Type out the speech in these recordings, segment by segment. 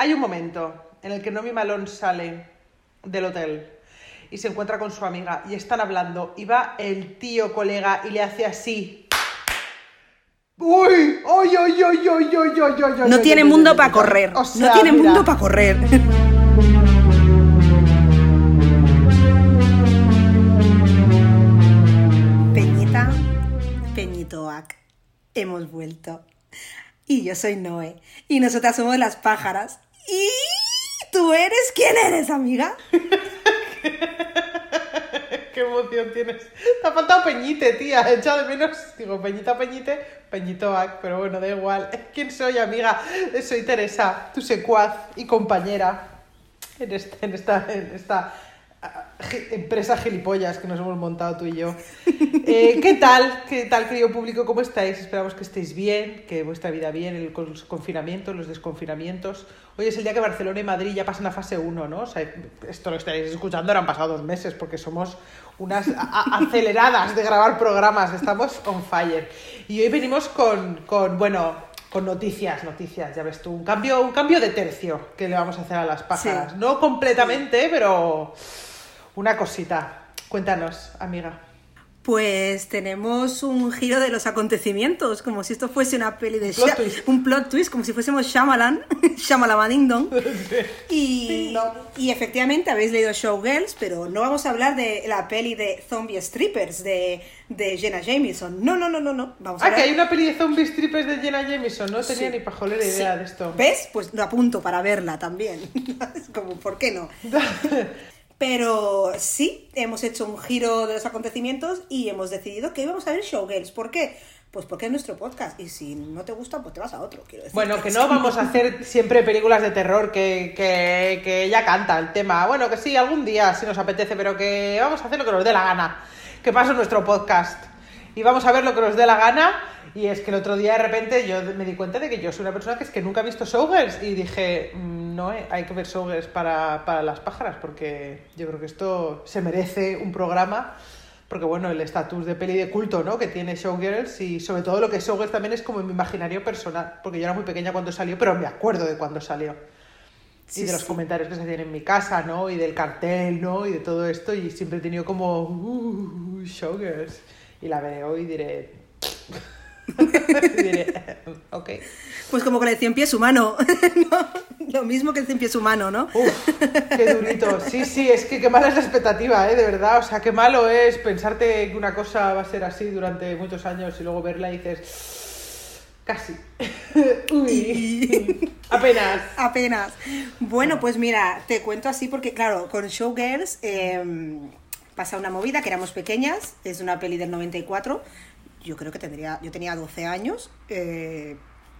Hay un momento en el que Nomi Malone sale del hotel y se encuentra con su amiga y están hablando y va el tío colega y le hace así. ¡Uy! ¡Uy, uy, uy, uy, uy, uy, uy! No tiene mundo para correr. O sea, no tiene mira. mundo para correr. Peñita, Peñitoac, hemos vuelto. Y yo soy Noé. Y nosotras somos las pájaras. ¿Y tú eres quién eres, amiga? ¡Qué emoción tienes! Te ha faltado Peñite, tía. He echado de menos. Digo, Peñita, Peñite, Peñitoac. Pero bueno, da igual. ¿Quién soy, amiga? Soy Teresa, tu secuaz y compañera en, este- esta, empresa gilipollas que nos hemos montado tú y yo. Eh, ¿Qué tal? ¿Qué tal, querido público? ¿Cómo estáis? Esperamos que estéis bien, que vuestra vida bien, el con- los confinamientos, los desconfinamientos. Hoy es el día que Barcelona y Madrid ya pasan a fase 1, ¿no? O sea, esto lo estáis escuchando, ahora han pasado dos meses porque somos unas aceleradas de grabar programas, estamos on fire. Y hoy venimos con, con, bueno, con noticias, noticias, ya ves tú, un cambio, un cambio de tercio que le vamos a hacer a las pájaras. Sí. No completamente, pero una cosita. Cuéntanos, amiga. Pues tenemos un giro de los acontecimientos, como si esto fuese una peli de Plot Sha- twist. un plot twist, como si fuésemos Shyamalan, Shyamalan Ding Dong. Y, y efectivamente habéis leído Showgirls, pero no vamos a hablar de la peli de Zombie Strippers de, de Jenna Jameson. No, no, no, no, no. Vamos a Ah, que hay una peli de zombies tripes de Jenna Jameson. No tenía Sí. ni pajolera idea Sí. de esto. ¿Ves? Pues lo apunto para verla también. Como, ¿por qué no? Pero sí, hemos hecho un giro de los acontecimientos y hemos decidido que íbamos a ver Showgirls. ¿Por qué? Pues porque es nuestro podcast y si no te gusta, pues te vas a otro, quiero decir. Bueno, que no vamos a hacer siempre películas de terror que, que, que ella canta el tema. Bueno, que sí, algún día si nos apetece, pero que vamos a hacer lo que nos dé la gana. Que pasa nuestro podcast. Y vamos a ver lo que nos dé la gana. Y es que el otro día de repente yo me di cuenta de que yo soy una persona que es que nunca ha visto Showgirls. Y dije, "Mm, no, eh, hay que ver Showgirls para, para las pájaras, porque yo creo que esto se merece un programa. Porque bueno, el estatus de peli de culto, ¿no? Que tiene Showgirls y sobre todo lo que es Showgirls también es como en mi imaginario personal, porque yo era muy pequeña cuando salió, pero me acuerdo de cuando salió. Sí, y de los sí. comentarios que se hacían en mi casa, ¿no? Y del cartel, ¿no? Y de todo esto y siempre he tenido como uh, Showgirls. Y la hoy y diré diré. Pues como con el cien pies humano. ¿no? Lo mismo que el cien pies humano, ¿no? Uf, qué durito. Sí, sí, es que qué mala es la expectativa, ¿eh? De verdad. O sea, qué malo es pensarte que una cosa va a ser así durante muchos años y luego verla y dices, casi. Uy, apenas. Apenas. Bueno, pues mira, te cuento así porque, claro, con Showgirls eh, pasa una movida que éramos pequeñas, es una peli del 94. Yo creo que tendría, yo tenía 12 años, eh,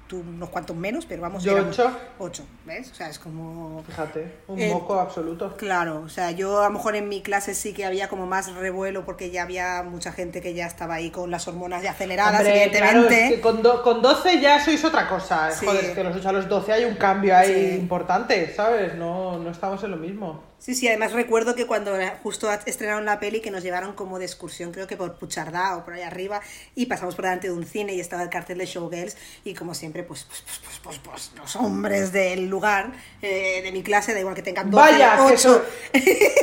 tú unos cuantos menos, pero vamos, Yo éramos ocho. ocho, ¿ves? O sea, es como... Fíjate, un Eh, moco absoluto. Claro, o sea, yo a lo mejor en mi clase sí que había como más revuelo porque ya había mucha gente que ya estaba ahí con las hormonas ya aceleradas, Hombre, claro, evidentemente. es que con, do- con 12 ya sois otra cosa. Sí. Joder, es que los 8 a los 12 hay un cambio ahí Sí. importante, ¿sabes? No, no estamos en lo mismo. Sí, sí, además recuerdo que cuando justo estrenaron la peli que nos llevaron como de excursión, creo que por Puchardá o por ahí arriba, y pasamos por delante de un cine y estaba el cartel de Showgirls, y como siempre, pues, pues, pues, pues, pues, pues, los hombres del lugar, eh, de mi clase, da igual que tengan 12, Vaya, qué, 8, sor-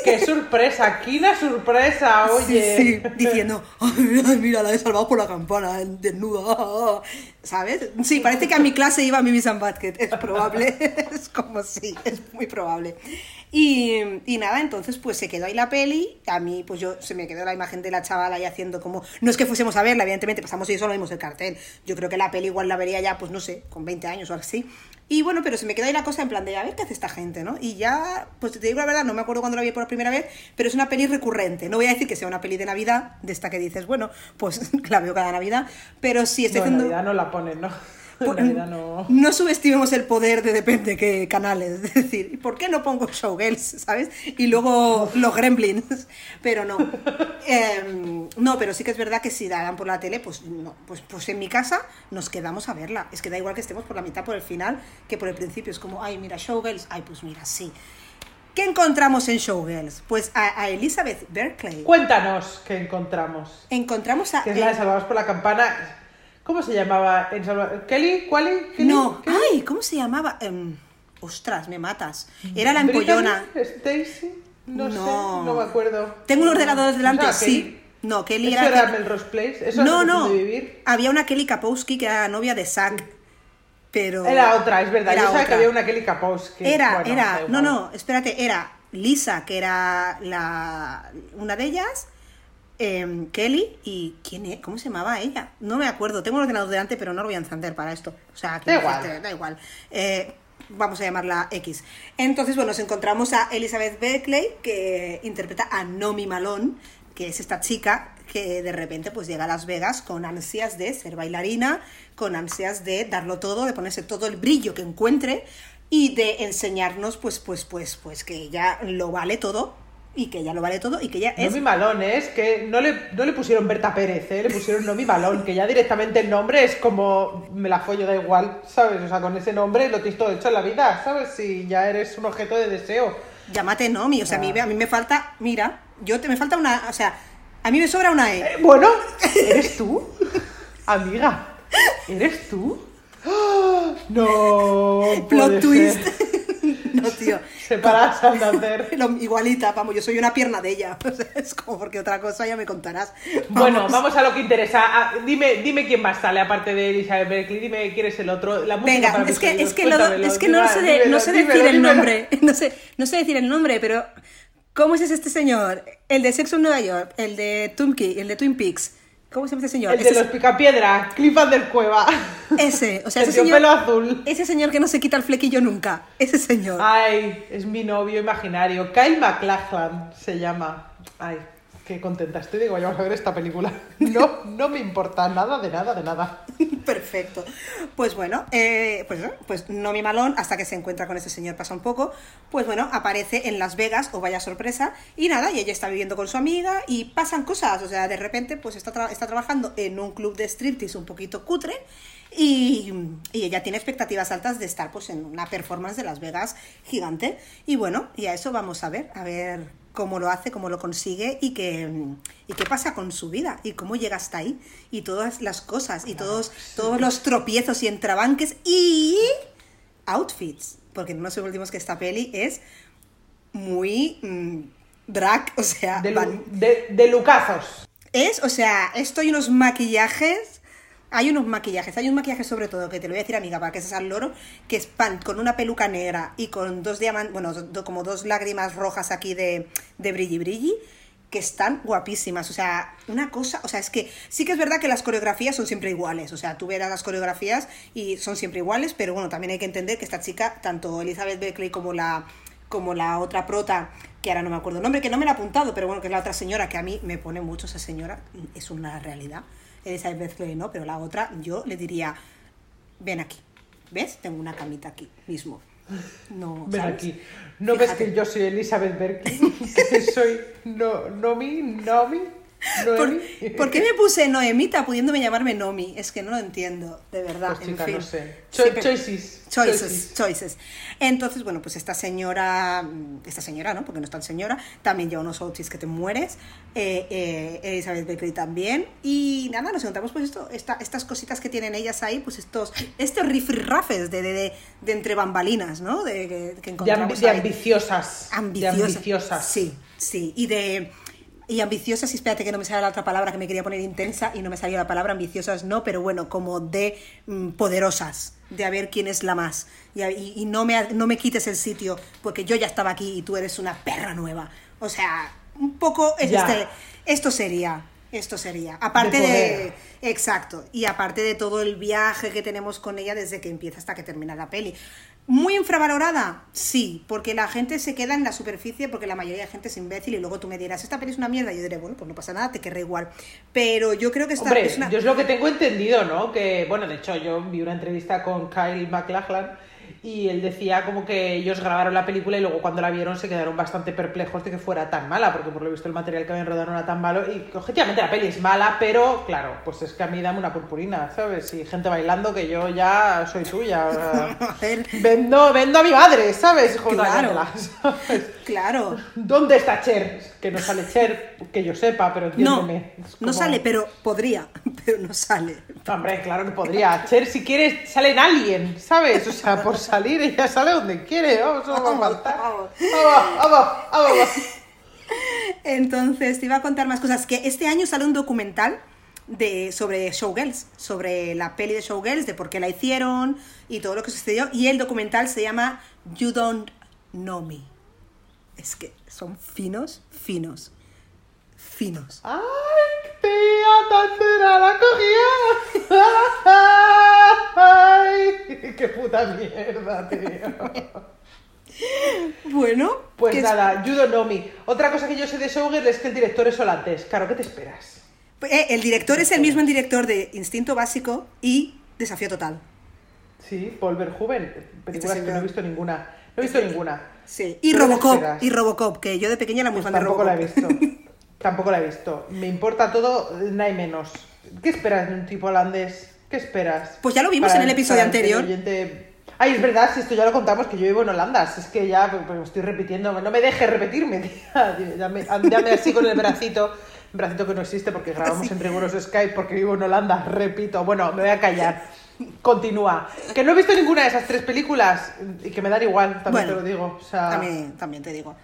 qué sorpresa, aquí una sorpresa, oye. Sí, sí, diciendo, ay, mira, mira, la he salvado por la campana, desnuda, ¿sabes? Sí, parece que a mi clase iba Mimi San Basket, es probable, es como sí, es muy probable. Y, y nada, entonces pues se quedó ahí la peli, a mí pues yo se me quedó la imagen de la chavala ahí haciendo como, no es que fuésemos a verla, evidentemente pasamos y solo vimos el cartel, yo creo que la peli igual la vería ya pues no sé, con 20 años o así. Y bueno, pero se me quedó ahí la cosa en plan de a ver qué hace esta gente, ¿no? Y ya, pues te digo la verdad, no me acuerdo cuando la vi por primera vez, pero es una peli recurrente. No voy a decir que sea una peli de Navidad, de esta que dices, bueno, pues la veo cada Navidad, pero sí estoy No, en haciendo... Navidad no la ponen, ¿no? Por- Navidad no. no subestimemos el poder de depende qué canales. Es decir, ¿y ¿por qué no pongo Showgirls, sabes? Y luego los Gremlins. Pero no. Em, no, pero sí que es verdad que si la dan por la tele, pues no. Pues, pues en mi casa nos quedamos a verla. Es que da igual que estemos por la mitad, por el final, que por el principio. Es como, ay, mira, Showgirls. Ay, pues mira, sí. ¿Qué encontramos en Showgirls? Pues a, a Elizabeth Berkeley. Cuéntanos qué encontramos. Encontramos a... Que es la de Salvados por la Campana. ¿Cómo se llamaba en Salva- ¿Kelly? ¿Kelly? no, ¿Kelly? ay, ¿cómo se llamaba? Em, ostras, me matas. Era la empollona. Stacy, no, sé, No. me acuerdo. Tengo un ordenador delante, O sea, sí. Kelly. No, Kelly ¿Eso era. era Melrose Place? ¿Eso no, no. vivir? Había una Kelly Kapowski que era novia de Zack. Pero. Era otra, es verdad. Era Yo sabía que había una Kelly Kapowski. Era, Bueno, era, no, no, espérate, era Lisa, que era la, una de ellas, em, Kelly, y ¿quién es? ¿Cómo se llamaba ella? No me acuerdo, tengo un ordenador delante, pero no lo voy a encender para esto. O sea, Da igual. da igual. Eh, vamos a llamarla X. Entonces, bueno, nos encontramos a Elizabeth Berkeley, que interpreta a Nomi Malone, que es esta chica que de repente pues llega a Las Vegas con ansias de ser bailarina, con ansias de darlo todo, de ponerse todo el brillo que encuentre y de enseñarnos pues pues pues pues que ella lo vale todo y que ella lo vale todo y que ella es Nomi Malón, ¿eh? es que no le, no le pusieron Berta Pérez, ¿eh? le pusieron Nomi Malón, que ya directamente el nombre es como me la follo, da igual, ¿sabes? O sea, con ese nombre lo tienes todo hecho en la vida, ¿sabes? Si ya eres un objeto de deseo. llámate Nomi, o sea, a mí, a mí me falta, mira, yo te me falta una, o sea, a mí me sobra una E. Eh, bueno, ¿eres tú? Amiga, ¿eres tú? ¡Ah! No, Plot twist. ser. No, tío. Separadas. Lo- igualita, vamos, yo soy una pierna de ella. Es como porque otra cosa ya me contarás. Bueno, vamos a lo que interesa. Ah, dime, dime quién más sale aparte de Elizabeth Berkley. Dime quién es el otro. La música Venga, para es que, es que, no, es que no, sé, dímelo, no sé dímelo, decir el nombre. No sé, no sé decir el nombre, pero ¿cómo es este señor? El de Sexo en Nueva York, el de Tumkey, el de Twin Peaks. ¿Cómo se llama este señor? El de Ese- los picapiedra, Clifford del Cueva. Ese, o sea, el ese señor, pelo azul. ese señor que no se quita el flequillo nunca. Ese señor. Ay, es mi novio imaginario. Kyle MacLachlan se llama. Ay, qué contenta estoy que vayamos a ver esta película. No, no me importa nada de nada de nada. Perfecto. Pues bueno, eh, pues, ¿no? pues Nomi Malón, hasta que se encuentra con ese señor, pasa un poco, pues bueno, aparece en Las Vegas, o vaya sorpresa, y nada, y ella está viviendo con su amiga y pasan cosas, o sea, de repente pues está, está trabajando en un club de striptease un poquito cutre y, y ella tiene expectativas altas de estar pues en una performance de Las Vegas gigante. Y bueno, y a eso vamos a ver, a ver cómo lo hace, cómo lo consigue y qué, y qué pasa con su vida y cómo llega hasta ahí y todas las cosas y todos, todos los tropiezos y entrabanques y outfits. Porque no nos olvidemos que esta peli es muy mm, drag, o sea, De, van- de, de lucazos. es, o sea, esto hay unos maquillajes. Hay unos maquillajes, hay un maquillaje sobre todo que te lo voy a decir, amiga, para que seas al loro, que es pan con una peluca negra y con dos diamantes, bueno, como dos lágrimas rojas aquí de, de brilli brilli, que están guapísimas. O sea, una cosa, o sea, es que sí que es verdad que las coreografías son siempre iguales. O sea, tú verás las coreografías y son siempre iguales, pero bueno, también hay que entender que esta chica, tanto Elizabeth Berkley como la, como la otra prota, que ahora no me acuerdo el nombre, que no me la he apuntado, pero bueno, que es la otra señora, que a mí me pone mucho esa señora, es una realidad. Elizabeth Berkley no, pero la otra yo le diría, ven aquí, ¿ves? Tengo una camita aquí mismo. No, Ven ¿sabes? aquí. ¿No ves que yo soy Elizabeth Berkley? que soy no, Nomi, Nomi, ¿Por, por qué me puse Noemita pudiéndome llamarme Nomi? Es que no lo entiendo, de verdad. Pues en chica, fin. no sé. Cho- choices. Choices, choices. Entonces, bueno, pues esta señora, mm, esta señora, ¿no? Porque no es tan señora, también lleva unos outfits que te mueres. Eh, eh, Elizabeth Berkley también. Y nada, nos encontramos pues esto, esta, estas cositas que tienen ellas ahí, pues estos, estos rifirrafes de, de, de, de entre bambalinas, ¿no? De, que, que De, ambi- encontramos de ahí. ambiciosas. Ambiciosas. De ambiciosas. Sí, sí. Y de. Y ambiciosas, y espérate que no me sale la otra palabra que me quería poner intensa y no me salió la palabra ambiciosas, no, pero bueno, como de mm, poderosas, de a ver quién es la más. Y, a- y- y no, me, no me quites el sitio, porque yo ya estaba aquí y tú eres una perra nueva. O sea, un poco es este, esto sería, esto sería. Aparte De. Exacto. Y aparte de todo el viaje que tenemos con ella desde que empieza hasta que termina la peli. ¿Muy infravalorada? Sí, porque la gente se queda en la superficie porque la mayoría de gente es imbécil y luego tú me dirás, esta peli es una mierda. Y yo diré, bueno, pues no pasa nada, te querré igual. Pero yo creo que esta Hombre, es una... yo es lo que tengo entendido, ¿no? Que, bueno, de hecho, yo vi una entrevista con Kyle MacLachlan y él decía como que ellos grabaron la película y luego cuando la vieron se quedaron bastante perplejos de que fuera tan mala, porque por lo visto el material que habían rodado no era tan malo y que objetivamente la peli es mala, pero claro, pues es que a mí dame una purpurina, ¿sabes? Y gente bailando que yo ya soy tuya. Vendo, vendo a mi madre, ¿sabes? Hijo de la Claro. ¿sabes? Claro. ¿Dónde está Cher? Que no sale Cher, que yo sepa, pero No, entiéndeme. No como- sale, pero podría, pero no sale. Hombre, claro que podría. Cher, si quieres, sale en Alien, ¿sabes? O sea, por salir ella sale donde quiere, vamos, no va a Vamos, faltar. vamos. Vamos, vamos, vamos. Entonces, te iba a contar más cosas. Que este año sale un documental de, sobre Showgirls, sobre la peli de Showgirls, de por qué la hicieron y todo lo que sucedió. Y el documental se llama You Don't Know Me. Es que son finos, finos, finos. ¡Ay, tía, tan dura la cogía! ¡Ay! ¡Qué puta mierda, tío! Bueno, Pues es- nada, You Don't Know Me. Otra cosa que yo sé de Showgirl es que el director es holandés. Claro, ¿qué te esperas? eh, el director es el mismo director de Instinto Básico y Desafío Total. Sí, Paul Verhoeven. Películas que no he visto ninguna. No he visto ninguna. Sí. Y ¿Pero qué Robocop, y Robocop, que yo de pequeña era muy Pues fan de tampoco la Robocop. he visto. tampoco la he visto. Me importa todo, nada menos. ¿Qué esperas de un tipo holandés? ¿Qué esperas? Pues ya lo vimos Para- en el episodio anterior. el oyente- Ay, es verdad, si esto ya lo contamos, que yo vivo en Holanda. Si es que ya pues, pues, me estoy repitiendo. No me dejes repetirme, tía. Dame, dame así con el bracito. Bracito que no existe porque grabamos en riguroso Skype porque vivo en Holanda. Repito. Bueno, me voy a callar. Continúa. Que no he visto ninguna de esas tres películas y que me dan igual, también Bueno, te lo digo. O sea, También, también te digo.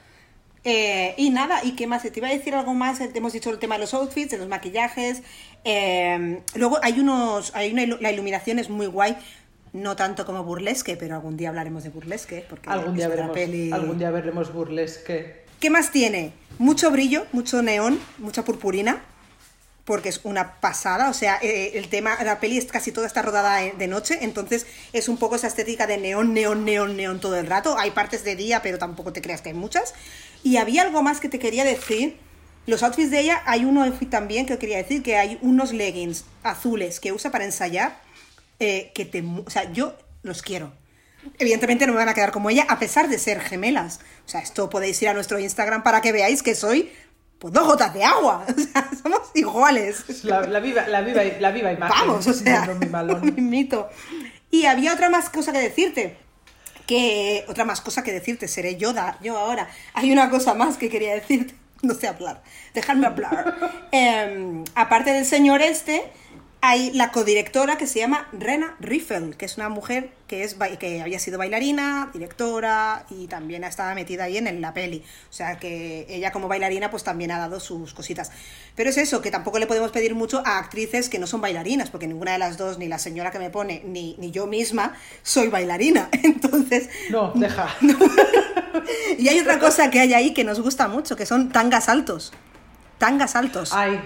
Eh, y nada, ¿y qué más? Te iba a decir algo más. Te hemos dicho el tema de los outfits, de los maquillajes. Eh, luego hay unos. Hay una, la iluminación es muy guay. No tanto como burlesque, pero algún día hablaremos de burlesque. Porque algún día veremos. peli- Algún día veremos burlesque. ¿Qué más tiene? Mucho brillo, mucho neón, mucha purpurina, porque es una pasada. O sea, eh, el tema, la peli es casi toda está rodada de noche, entonces es un poco esa estética de neón, neón, neón, neón todo el rato. Hay partes de día, pero tampoco te creas que hay muchas. Y había algo más que te quería decir. Los outfits de ella, hay uno también que quería decir, que hay unos leggings azules que usa para ensayar, eh, que te... O sea, yo los quiero. Evidentemente no me van a quedar como ella, a pesar de ser gemelas. O sea, esto podéis ir a nuestro Instagram para que veáis que soy, pues, dos gotas de agua. O sea, somos iguales. Es La, la viva, la, viva, la viva imagen. Vamos, o sea, No, no, mi malón. un mito. Y había otra más cosa que decirte. Que otra más cosa que decirte, seré yo, da- yo ahora. Hay una cosa más que quería decirte. No sé hablar. Dejadme hablar. Em, aparte del señor este, hay la codirectora que se llama Rena Riffel, que es una mujer que, es, que había sido bailarina, directora y también estaba metida ahí en, la peli. O sea que ella como bailarina pues también ha dado sus cositas. Pero es eso, que tampoco le podemos pedir mucho a actrices que no son bailarinas, porque ninguna de las dos, ni la señora que me pone, ni, ni yo misma, soy bailarina. Entonces, No, deja. y hay otra cosa que hay ahí que nos gusta mucho, que son tangas altos. Tangas altos. Ay,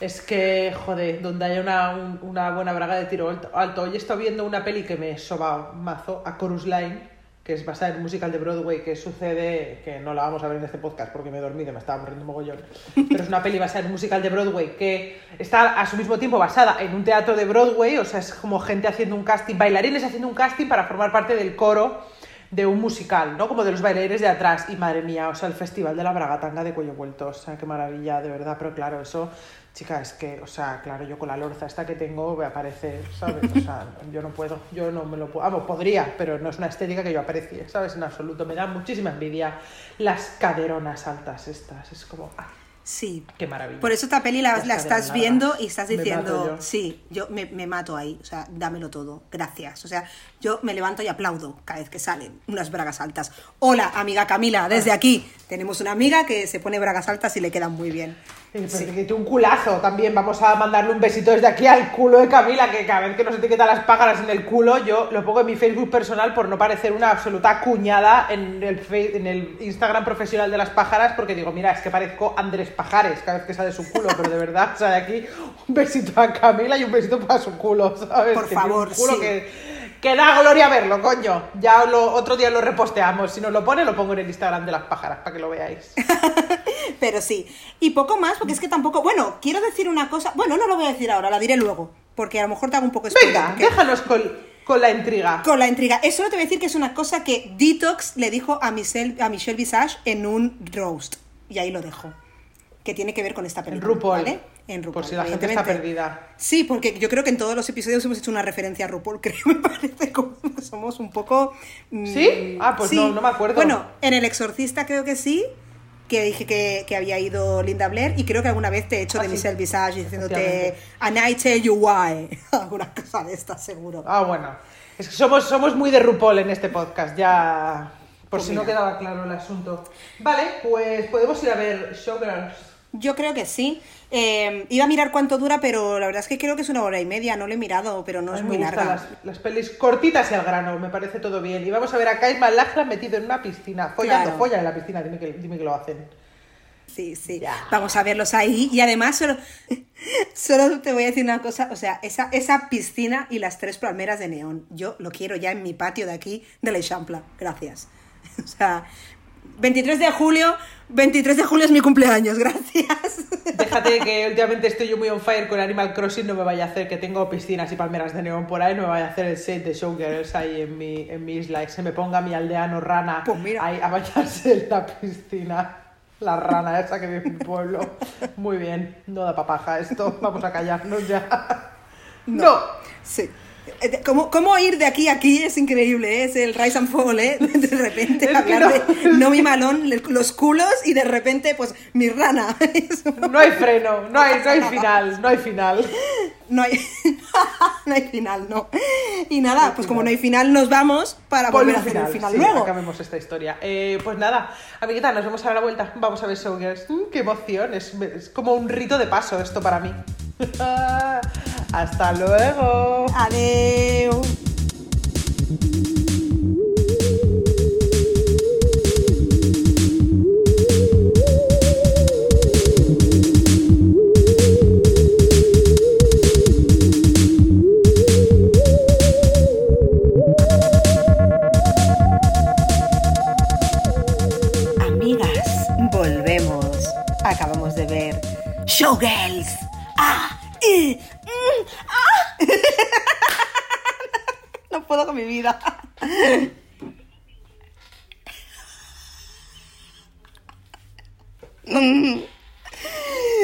es que, joder, donde haya una, un- una buena braga de tiro alto- alto. Hoy he estado viendo una peli que me soba mazo, a Chorus Line, que es basada en un musical de Broadway que sucede, que no la vamos a ver en este podcast porque me he dormido, me estaba aburriendo mogollón. Pero es una peli basada en un musical de Broadway que está a su mismo tiempo basada en un teatro de Broadway, o sea, es como gente haciendo un casting, bailarines haciendo un casting para formar parte del coro de un musical, ¿no? Como de los bailarines de atrás. Y madre mía, o sea, el festival de la bragatanga de cuello vuelto, o sea, qué maravilla, de verdad. Pero claro, eso, chica, es que, o sea, claro, yo con la lorza esta que tengo me aparece, ¿sabes? O sea, yo no puedo, yo no me lo puedo, vamos, podría, pero no es una estética que yo aprecie, ¿sabes? En absoluto, me da muchísima envidia las caderonas altas estas, es como, ah, Sí. qué maravilla. Por eso esta peli la, estás viendo y estás diciendo, yo. sí, yo me, me mato ahí, o sea, dámelo todo, gracias. O sea, yo me levanto y aplaudo cada vez que salen unas bragas altas. Hola, amiga Camila, desde aquí tenemos una amiga que se pone bragas altas y le quedan muy bien. Sí, pues un culazo también. Vamos a mandarle un besito desde aquí al culo de Camila, que cada vez que nos etiqueta las pájaras en el culo, yo lo pongo en mi Facebook personal por no parecer una absoluta cuñada en el, en el Instagram profesional de las pájaras, porque digo, mira, es que parezco Andrés Pajares cada vez que sale su culo, pero de verdad, o sea, de aquí un besito a Camila y un besito para su culo, ¿sabes? Por Que favor, un culo sí. que, que da gloria verlo, coño. Ya lo, otro día lo reposteamos. Si nos lo pone, lo pongo en el Instagram de las pájaras, para que lo veáis. Pero sí, y poco más, porque es que tampoco, bueno, quiero decir una cosa, bueno, no lo voy a decir ahora, la diré luego, porque a lo mejor te hago un poco spoiler, Venga, porque- déjanos con, con la intriga. Con la intriga. Eso te voy a decir que es una cosa que Detox le dijo a Michelle, a Michelle Visage en un roast. Y ahí lo dejo. Que tiene que ver con esta película. RuPaul. ¿vale? En RuPaul. Por si la gente está perdida. Sí, porque yo creo que en todos los episodios hemos hecho una referencia a RuPaul, creo, me parece como que somos un poco... mm, ¿Sí? Ah, pues no- no me acuerdo. Bueno, en El Exorcista creo que sí, que dije que, que había ido Linda Blair, y creo que alguna vez te he hecho Ah, de sí. Michelle Visage diciéndote. And I tell you why. Alguna cosa de esta, seguro. Ah, bueno. Es que somos, somos muy de RuPaul en este podcast, ya. Por Pues si no quedaba claro el asunto. Vale, pues podemos ir a ver Showgirls. Yo creo que sí. Eh, iba a mirar cuánto dura, pero la verdad es que creo que es una hora y media, no lo he mirado, pero no es muy larga. las, las pelis cortitas y al grano, me parece todo bien. Y vamos a ver a Kyle MacLachlan metido en una piscina, follando, Claro. follan en la piscina, dime que, dime que lo hacen. Sí, sí. Ya. Vamos a verlos ahí. Y además, solo, solo te voy a decir una cosa. O sea, esa, esa piscina y las tres palmeras de neón. Yo lo quiero ya en mi patio de aquí, de la Champla. Gracias. O sea, 23 de julio, 23 de julio es mi cumpleaños. Gracias. Déjate que últimamente estoy yo muy on fire con Animal Crossing, no me vaya a hacer que tengo piscinas y palmeras de neón por ahí, no me vaya a hacer el set de Showgirls ahí en mi, en mi isla y se me ponga mi aldeano rana Pues mira. ahí a bañarse en la piscina. La rana esa que vive en mi pueblo. Muy bien, no da papaja esto, vamos a callarnos ya. No. Sí. Eh, ¿Cómo, cómo ir de aquí a aquí es increíble, ¿eh? es el rise and fall, ¿eh? De repente Es hablar no. de no mi malón, los culos y de repente pues mi rana. No hay freno, no hay, no hay final, no hay final. No hay, no hay final, no. Y nada, No pues como final. no hay final, nos vamos para volver a hacer el final sí, luego. acabemos esta historia. Eh, pues nada, amiguita, nos vemos a la vuelta. Vamos a ver Showgirls. Mm, ¡Qué emoción! Es, es como un rito de paso esto para mí. Hasta luego. Volvemos. Acabamos de ver Showgirls. ¡Ah! ¡Y! ¡Mm! ¡Ah! No puedo con mi vida.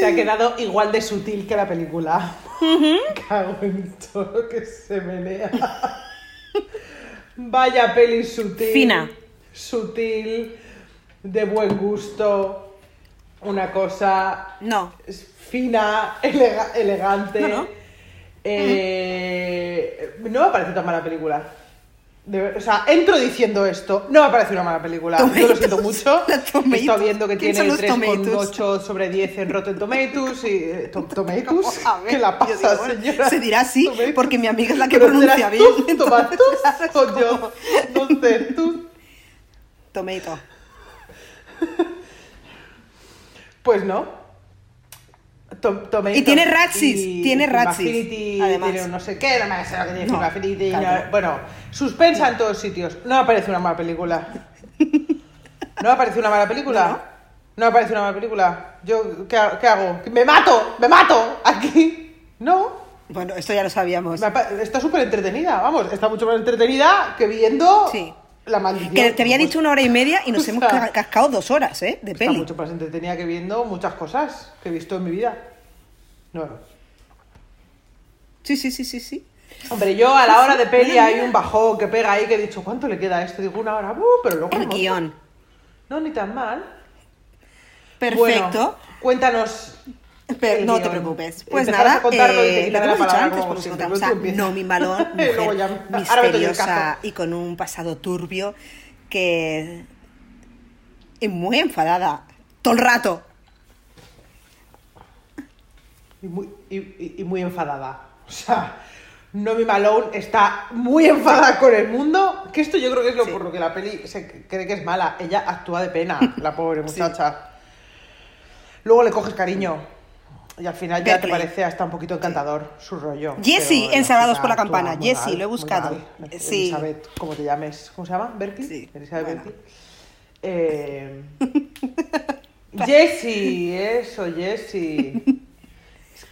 Te ha quedado igual de sutil que la película. Cago en todo lo que se menea. Vaya peli sutil. Fina. Sutil, de buen gusto. Una cosa No. fina, elega- elegante. No, no. Eh, no me parece tan mala película. De o sea, entro diciendo esto, no me parece una mala película. Yo lo siento mucho. He estado viendo que ¿Quién tiene son los Tomatoes? 3,8 sobre 10 en Rotten Tomatoes y... eh, to- ¿Tomatoes? ¿Qué la pasa, digo, señora? se dirá así, Tomatoes. porque mi amiga es la que Pero pronuncia bien, tú, entonces, ¿Tomatoes es o yo? No sé, tú... Tomato. Pues no. To-. Y tiene Ratsis, Y- tiene Affinity, además. Tiene no sé qué, no me sé lo que tiene No, Affinity, claro. no- Bueno, suspensa en todos sitios. No me parece una mala película. ¿No me parece una mala película? No, me parece una mala película. Yo, ¿qué, qué hago? ¡Me mato! ¡Me mato! Aquí. No. Bueno, esto ya lo sabíamos. Está súper entretenida, vamos. Está mucho más entretenida que viendo Sí. la maldición. Que te había dicho una hora y media y nos O hemos sea, cascado dos horas, ¿eh? De Está peli. mucho más entretenida que viendo muchas cosas que he visto en mi vida. No. Sí, sí, sí, sí, sí. Hombre, yo a la hora de peli hay un bajón que pega ahí que he dicho, ¿cuánto le queda a esto? Digo, una hora, uh, pero luego... El no. guion. No, ni tan mal. Perfecto. Bueno, cuéntanos. Pero no te preocupes. Pues Empezarás nada, a contarlo y te eh, quitaré lo la que hemos dicho antes, como siempre, encontramos tú a empiezas. Nomi Malone, Y luego mujer ya- ahora me doy el misteriosa y con un pasado turbio que... y muy enfadada. Todo el rato. Y muy, y, y- y muy enfadada. O sea, Nomi Malone está muy enfadada con el mundo. Que esto yo creo que es lo Sí. por lo que la peli se cree que es mala. Ella actúa de pena, la pobre muchacha. Luego le coges cariño. Y al final ya te parece hasta un poquito encantador su rollo. Jesse, Pero la en Salvados chica por la Campana. Jesse, mal, lo he buscado. Sí. Elizabeth, ¿cómo te llames? ¿Cómo se llama? ¿Berkeley? Sí, Elizabeth bueno. Berkeley. Eh, Jessie, eso, Jessie.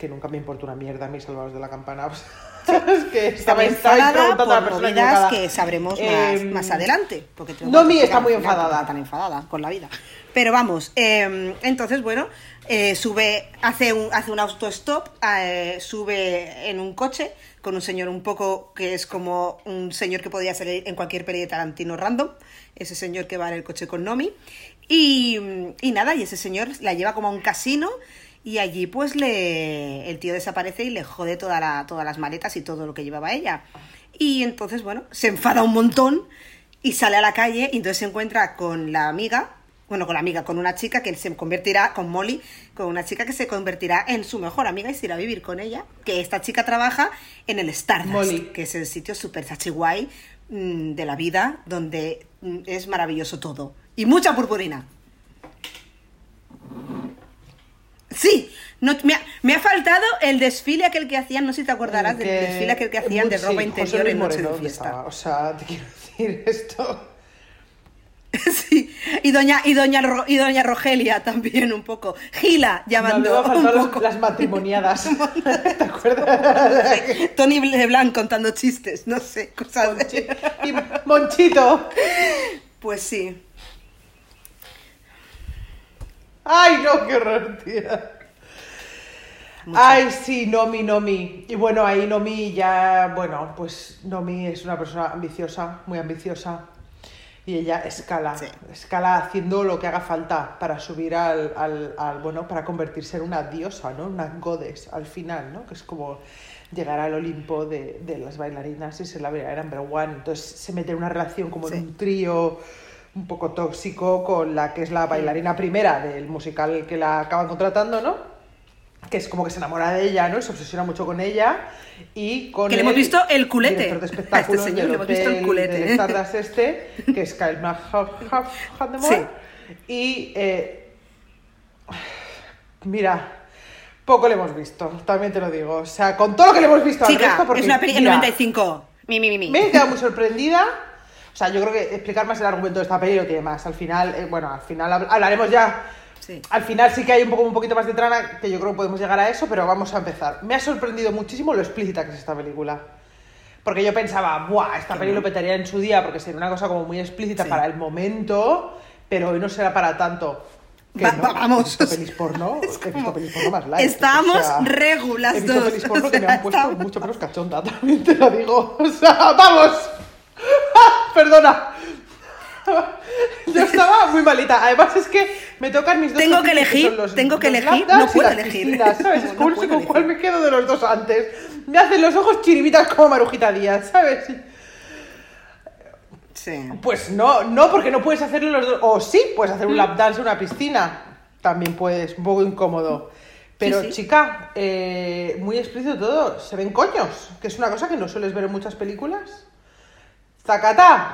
Que nunca me importa una mierda mis salvados de la campana. es que Estaba enfadada a la por persona equivocada. que sabremos más, Eh, más adelante. Porque Nomi que está muy enfadada. Tan enfadada con la vida. Pero vamos, eh, entonces, bueno, eh, sube, hace un, hace un autostop, eh, sube en un coche con un señor un poco que es como un señor que podría salir en cualquier peli de Tarantino random, ese señor que va en el coche con Nomi. Y, y nada, y ese señor la lleva como a un casino y allí pues le el tío desaparece y le jode toda la, todas las maletas y todo lo que llevaba ella. Y entonces, bueno, se enfada un montón y sale a la calle y entonces se encuentra con la amiga, bueno, con la amiga, con una chica que se convertirá, con Molly, con una chica que se convertirá en su mejor amiga y se irá a vivir con ella, que esta chica trabaja en el Stardust, Molly. que es el sitio súper guay de la vida, donde mm, es maravilloso todo. Y mucha purpurina. Sí, no, me, ha, me ha faltado el desfile aquel que hacían, no sé si te acordarás del Que- desfile aquel que hacían de sí, ropa José interior en Noche de ¿dónde Fiesta. estaba? O sea, te quiero decir esto. Sí, y doña, y doña, Ro- y doña Rogelia también un poco. Gila, No, llamando han un faltado las, poco. las matrimoniadas. ¿Te acuerdas? Tony Leblanc contando chistes, no sé, cosas de- Monchi- y Monchito. Pues sí. Ay, no, qué horror, tía. Ay, sí, Nomi, Nomi. Y bueno, ahí Nomi ya, bueno, pues Nomi es una persona ambiciosa, muy ambiciosa. Y ella escala, Sí. escala haciendo lo que haga falta para subir al, al, al- bueno, para convertirse en una diosa, ¿no? Una goddess al final, ¿no? Que es como llegar al Olimpo de, de las bailarinas y ser la verdadera number one. Entonces se mete en una relación como Sí. en un trío un poco tóxico con la que es la bailarina primera del musical que la acaban contratando, ¿no? Que es como que se enamora de ella, ¿no? Y se obsesiona mucho con ella y con Que le hemos visto el culete. de A este espectáculos señor del le hemos visto el culete, del. Stardust este, que es Kyle. Sí. Y eh, mira, poco le hemos visto, también te lo digo. O sea, con todo lo que le hemos visto al Chica, resto, porque, es una mira, 95. Mi, mi, mi, mi. me he quedado muy sorprendida. Sea, yo creo que explicar más el argumento de esta peli no tiene más. Al final, eh, bueno, al final habl- hablaremos ya. Sí. Al final sí que hay un poco un poquito más de trama, que yo creo que podemos llegar a eso, pero vamos a empezar. Me ha sorprendido muchísimo lo explícita que es esta película. Porque yo pensaba, ¡buah! Esta peli lo petaría en su día porque sería una cosa como muy explícita Sí. para el momento, pero hoy no será para tanto. Que Va- no, va- vamos. He visto pelis porno, he visto pelis porno más light. Estábamos o sea, regu las He visto dos, pelis porno o que me sea, han puesto mucho menos cachonda, también te lo digo. O sea, ¡vamos! Perdona. Yo estaba muy malita. Además es que me tocan mis dos Tengo que elegir, son los- tengo que elegir, no puedo elegir. piscinas, ¿Sabes? No Es ¿con cuál me quedo de los dos antes? Me hacen los ojos chiribitas como Marujita Díaz, ¿sabes? Sí. Pues no, no, porque no puedes hacerlo los dos. O sí, puedes hacer un Mm. lap dance en una piscina. También puedes, un poco incómodo. Pero, Sí, sí. chica, eh, muy explícito todo. Se ven coños, que es una cosa que no sueles ver en muchas películas.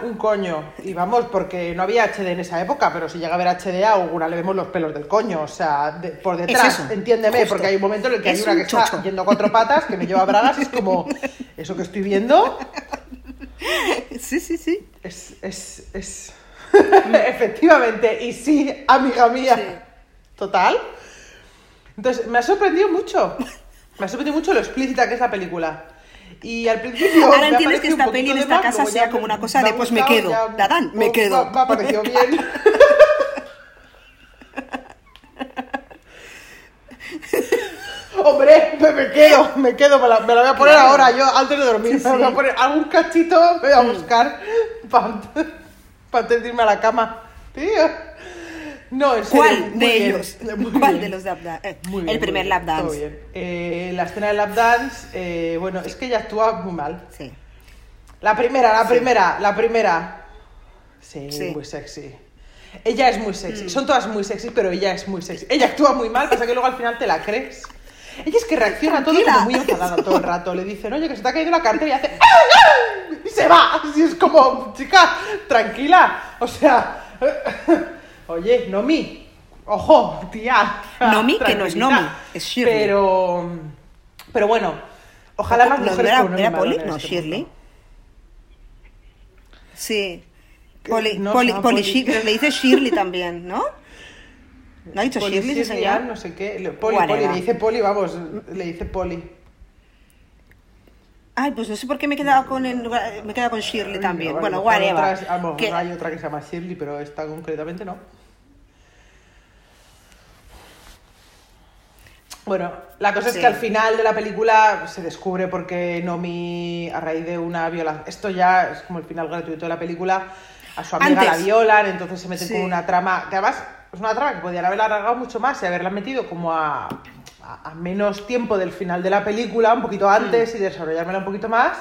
Un coño. Y vamos, porque no había HD en esa época, pero si llega a haber HD, a alguna le vemos los pelos del coño. O sea, de- por detrás, entiéndeme, justo. porque hay un momento en el que hay una un que está yendo a cuatro patas, que no lleva bragas, y es como, eso que estoy viendo Sí, sí, sí. es, es, es... Efectivamente, y sí, amiga mía. Sí. Total. Entonces, me ha sorprendido mucho. Me ha sorprendido mucho lo explícita que es la película. Y al principio. Ahora entiendes que esta peli en esta casa sea como una cosa de, pues, me quedo. ya- me me- quedo. Me ha parecido bien. Hombre, me, me quedo, me quedo, me la, me la voy a poner Claro. ahora, yo antes de dormir, Sí, me voy a poner algún cachito, me voy a buscar para antes de irme a la cama. Tío. No, en serio, ¿Cuál de bien, ellos? ¿Cuál de los lap dance? Eh, Muy el bien, primer muy lap bien, todo dance. bien. Eh, la escena del lap dance, eh, bueno, es que ella actúa muy mal. Sí. La primera, la primera, la primera. Sí, Sí. muy sexy. Ella es muy sexy. Son todas muy sexy, pero ella es muy sexy. Ella actúa muy mal, pasa que luego al final te la crees. Ella es que reacciona todo como muy enfadada todo el rato. Le dicen, oye, que se te ha caído la cartera y hace. "¡Ah, ah!", Y se va. Y es como, chica, tranquila. O sea, oye, Nomi. Ojo, tía. Nomi, que no es. Nomi, es Shirley. Pero. Pero bueno, ojalá más No, mujeres era, era Polly, no, este Shirley. Sí. Poli, No, Poli, Poli, Polly. Shi- pero le dice Shirley también, ¿no? ¿No ha dicho Shirley Shirley, señor? Ann, no sé qué. Poli. Poli, le dice Poli, vamos, le dice Poli. Ay, pues no sé por qué me he quedado con, el, me he quedado con Shirley también. Bueno, mejor whatever. otras- a lo mejor Que- hay otra que se llama Shirley, pero esta concretamente no. Bueno, la cosa es que al final de la película se descubre porque Nomi, a raíz de una violación, esto ya es como el final gratuito de la película, a su amiga Antes. la violan, entonces se meten Sí. con una trama, que además es una trama que podían haber alargado mucho más y haberla metido como a, a- a menos tiempo del final de la película, un poquito antes y desarrollármela un poquito más,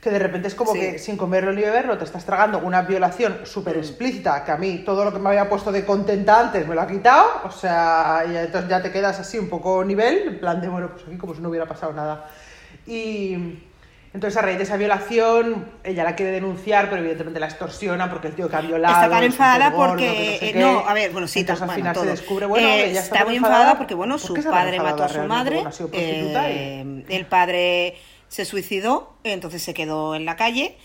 que de repente es como Sí. que sin comerlo ni beberlo te estás tragando una violación súper explícita, que a mí todo lo que me había puesto de contenta antes me lo ha quitado, o sea, y entonces ya te quedas así un poco nivel, en plan de, bueno, pues aquí como si no hubiera pasado nada. Y entonces a raíz de esa violación, ella la quiere denunciar, pero evidentemente la extorsiona porque el tío que ha violado... Está tan es enfadada supergordo, porque. que no sé eh, qué. no, a ver, bueno, sí, Entonces al final todo. se descubre, bueno, Eh, ella está muy enfadada porque, bueno, su ¿Por qué estará padre mató a su madre. Bueno, ha sido prostituta y- eh, el padre se suicidó, entonces se quedó en la calle.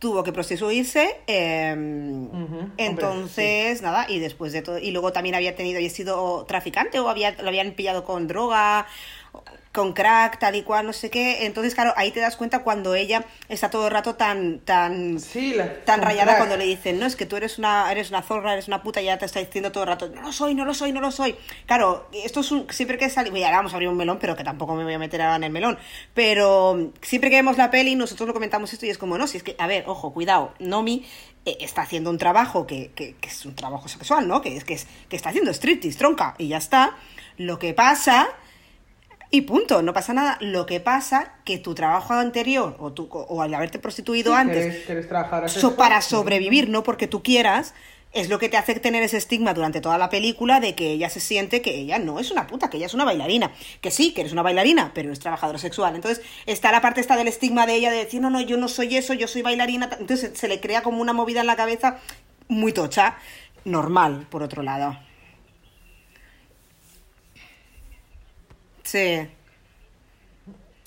Tuvo que prostituirse. eh, hombre, entonces, nada, y después de todo. Y luego también había tenido, había sido traficante o había, lo habían pillado con droga con crack, tal y cual, no sé qué. Entonces, claro, ahí te das cuenta cuando ella está todo el rato tan, tan, Sí, la- tan rayada crack. cuando le dicen, no, es que tú eres una, eres una zorra, eres una puta, y ya te está diciendo todo el rato, no lo soy, no lo soy, no lo soy. Claro, esto es un, siempre que sale, y ahora vamos a abrir un melón, pero que tampoco me voy a meter ahora en el melón, pero siempre que vemos la peli, nosotros lo comentamos esto y es como, no, si es que, a ver, ojo, cuidado, Nomi eh, está haciendo un trabajo que, que, que es un trabajo sexual, ¿no? Que es, que es que está haciendo striptease, tronca, y ya está. Lo que pasa y punto, no pasa nada. Lo que pasa que tu trabajo anterior o, tu, o al haberte prostituido Sí, antes trabajar a so- para sobrevivir, no porque tú quieras, es lo que te hace tener ese estigma durante toda la película de que ella se siente que ella no es una puta, que ella es una bailarina. Que sí, que eres una bailarina, pero eres trabajadora sexual. Entonces está la parte esta del estigma de ella de decir, no, no, yo no soy eso, yo soy bailarina. Entonces se le crea como una movida en la cabeza muy tocha, normal, por otro lado. Sí.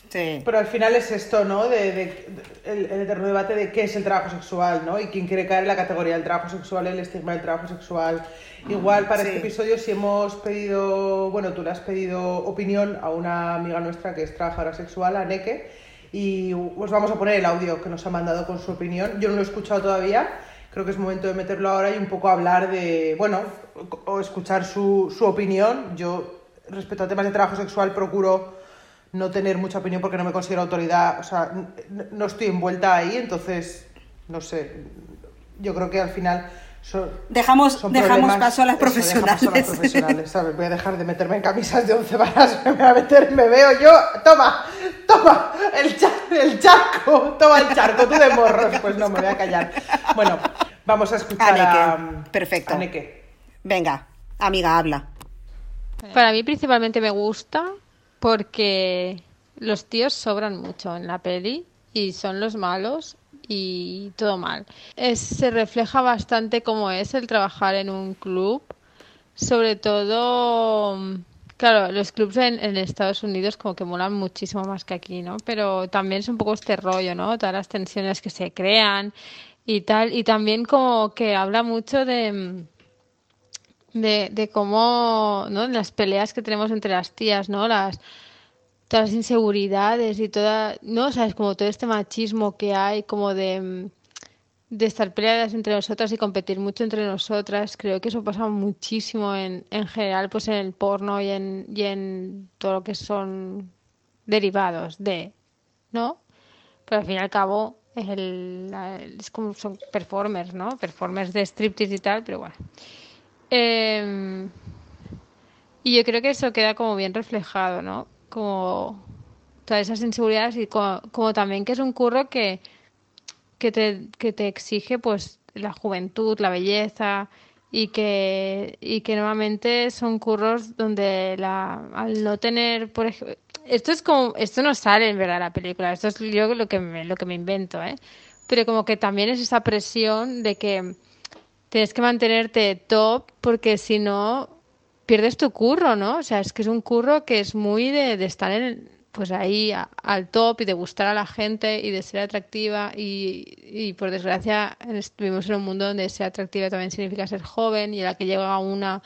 Sí. Pero al final es esto, ¿no? De, de- de- el, el eterno debate de qué es el trabajo sexual, ¿no? Y quién quiere caer en la categoría del trabajo sexual, el estigma del trabajo sexual. Igual para Sí. este episodio si hemos pedido, bueno, tú le has pedido opinión a una amiga nuestra que es trabajadora sexual, a Neke, y os vamos a poner el audio que nos ha mandado con su opinión. Yo no lo he escuchado todavía, creo que es momento de meterlo ahora y un poco hablar de, bueno, o escuchar su, su opinión. Yo, respecto a temas de trabajo sexual, procuro no tener mucha opinión porque no me considero autoridad, o sea, no estoy envuelta ahí, entonces, no sé, yo creo que al final son, Dejamos, son dejamos paso a las eso, profesionales. paso a las profesionales, ¿sabes? Voy a dejar de meterme en camisas de 11 varas, me voy a meter, me veo yo, toma, toma, el, cha- el charco, toma el charco, tú de morros, pues no, me voy a callar. Bueno, vamos a escuchar a... Aneke, perfecto. a Neke. Venga, amiga, habla. Para mí principalmente me gusta porque los tíos sobran mucho en la peli y son los malos y todo mal. Se refleja bastante cómo es el trabajar en un club, sobre todo, claro, los clubs en, en Estados Unidos como que molan muchísimo más que aquí, ¿no? Pero también es un poco este rollo, ¿no? Todas las tensiones que se crean y tal, y también como que habla mucho de... de, de cómo, ¿no? Las peleas que tenemos entre las tías, ¿no? Las, todas las inseguridades y toda, ¿no? Como todo este machismo que hay, como de, de estar peleadas entre nosotras y competir mucho entre nosotras. Creo que eso pasa muchísimo en, en general, pues en el porno y en, y en todo lo que son derivados de, ¿no? Pero al fin y al cabo el, la- es como son performers, ¿no? Performers de striptease y tal, pero bueno. Em, y yo creo que eso queda como bien reflejado, ¿no? Como todas esas inseguridades y co- como, también que es un curro que, que te, que te exige pues la juventud, la belleza y que, y que normalmente son curros donde la, al no tener, por ejemplo, esto es como, esto no sale en verdad la película, esto es yo lo que me, lo que me invento, ¿eh? Pero como que también es esa presión de que tienes que mantenerte top porque si no pierdes tu curro, ¿no? O sea, es que es un curro que es muy de, estar en, pues ahí a- al top y de gustar a la gente y de ser atractiva y, y por desgracia vivimos en un mundo donde ser atractiva también significa ser joven y a la que llega una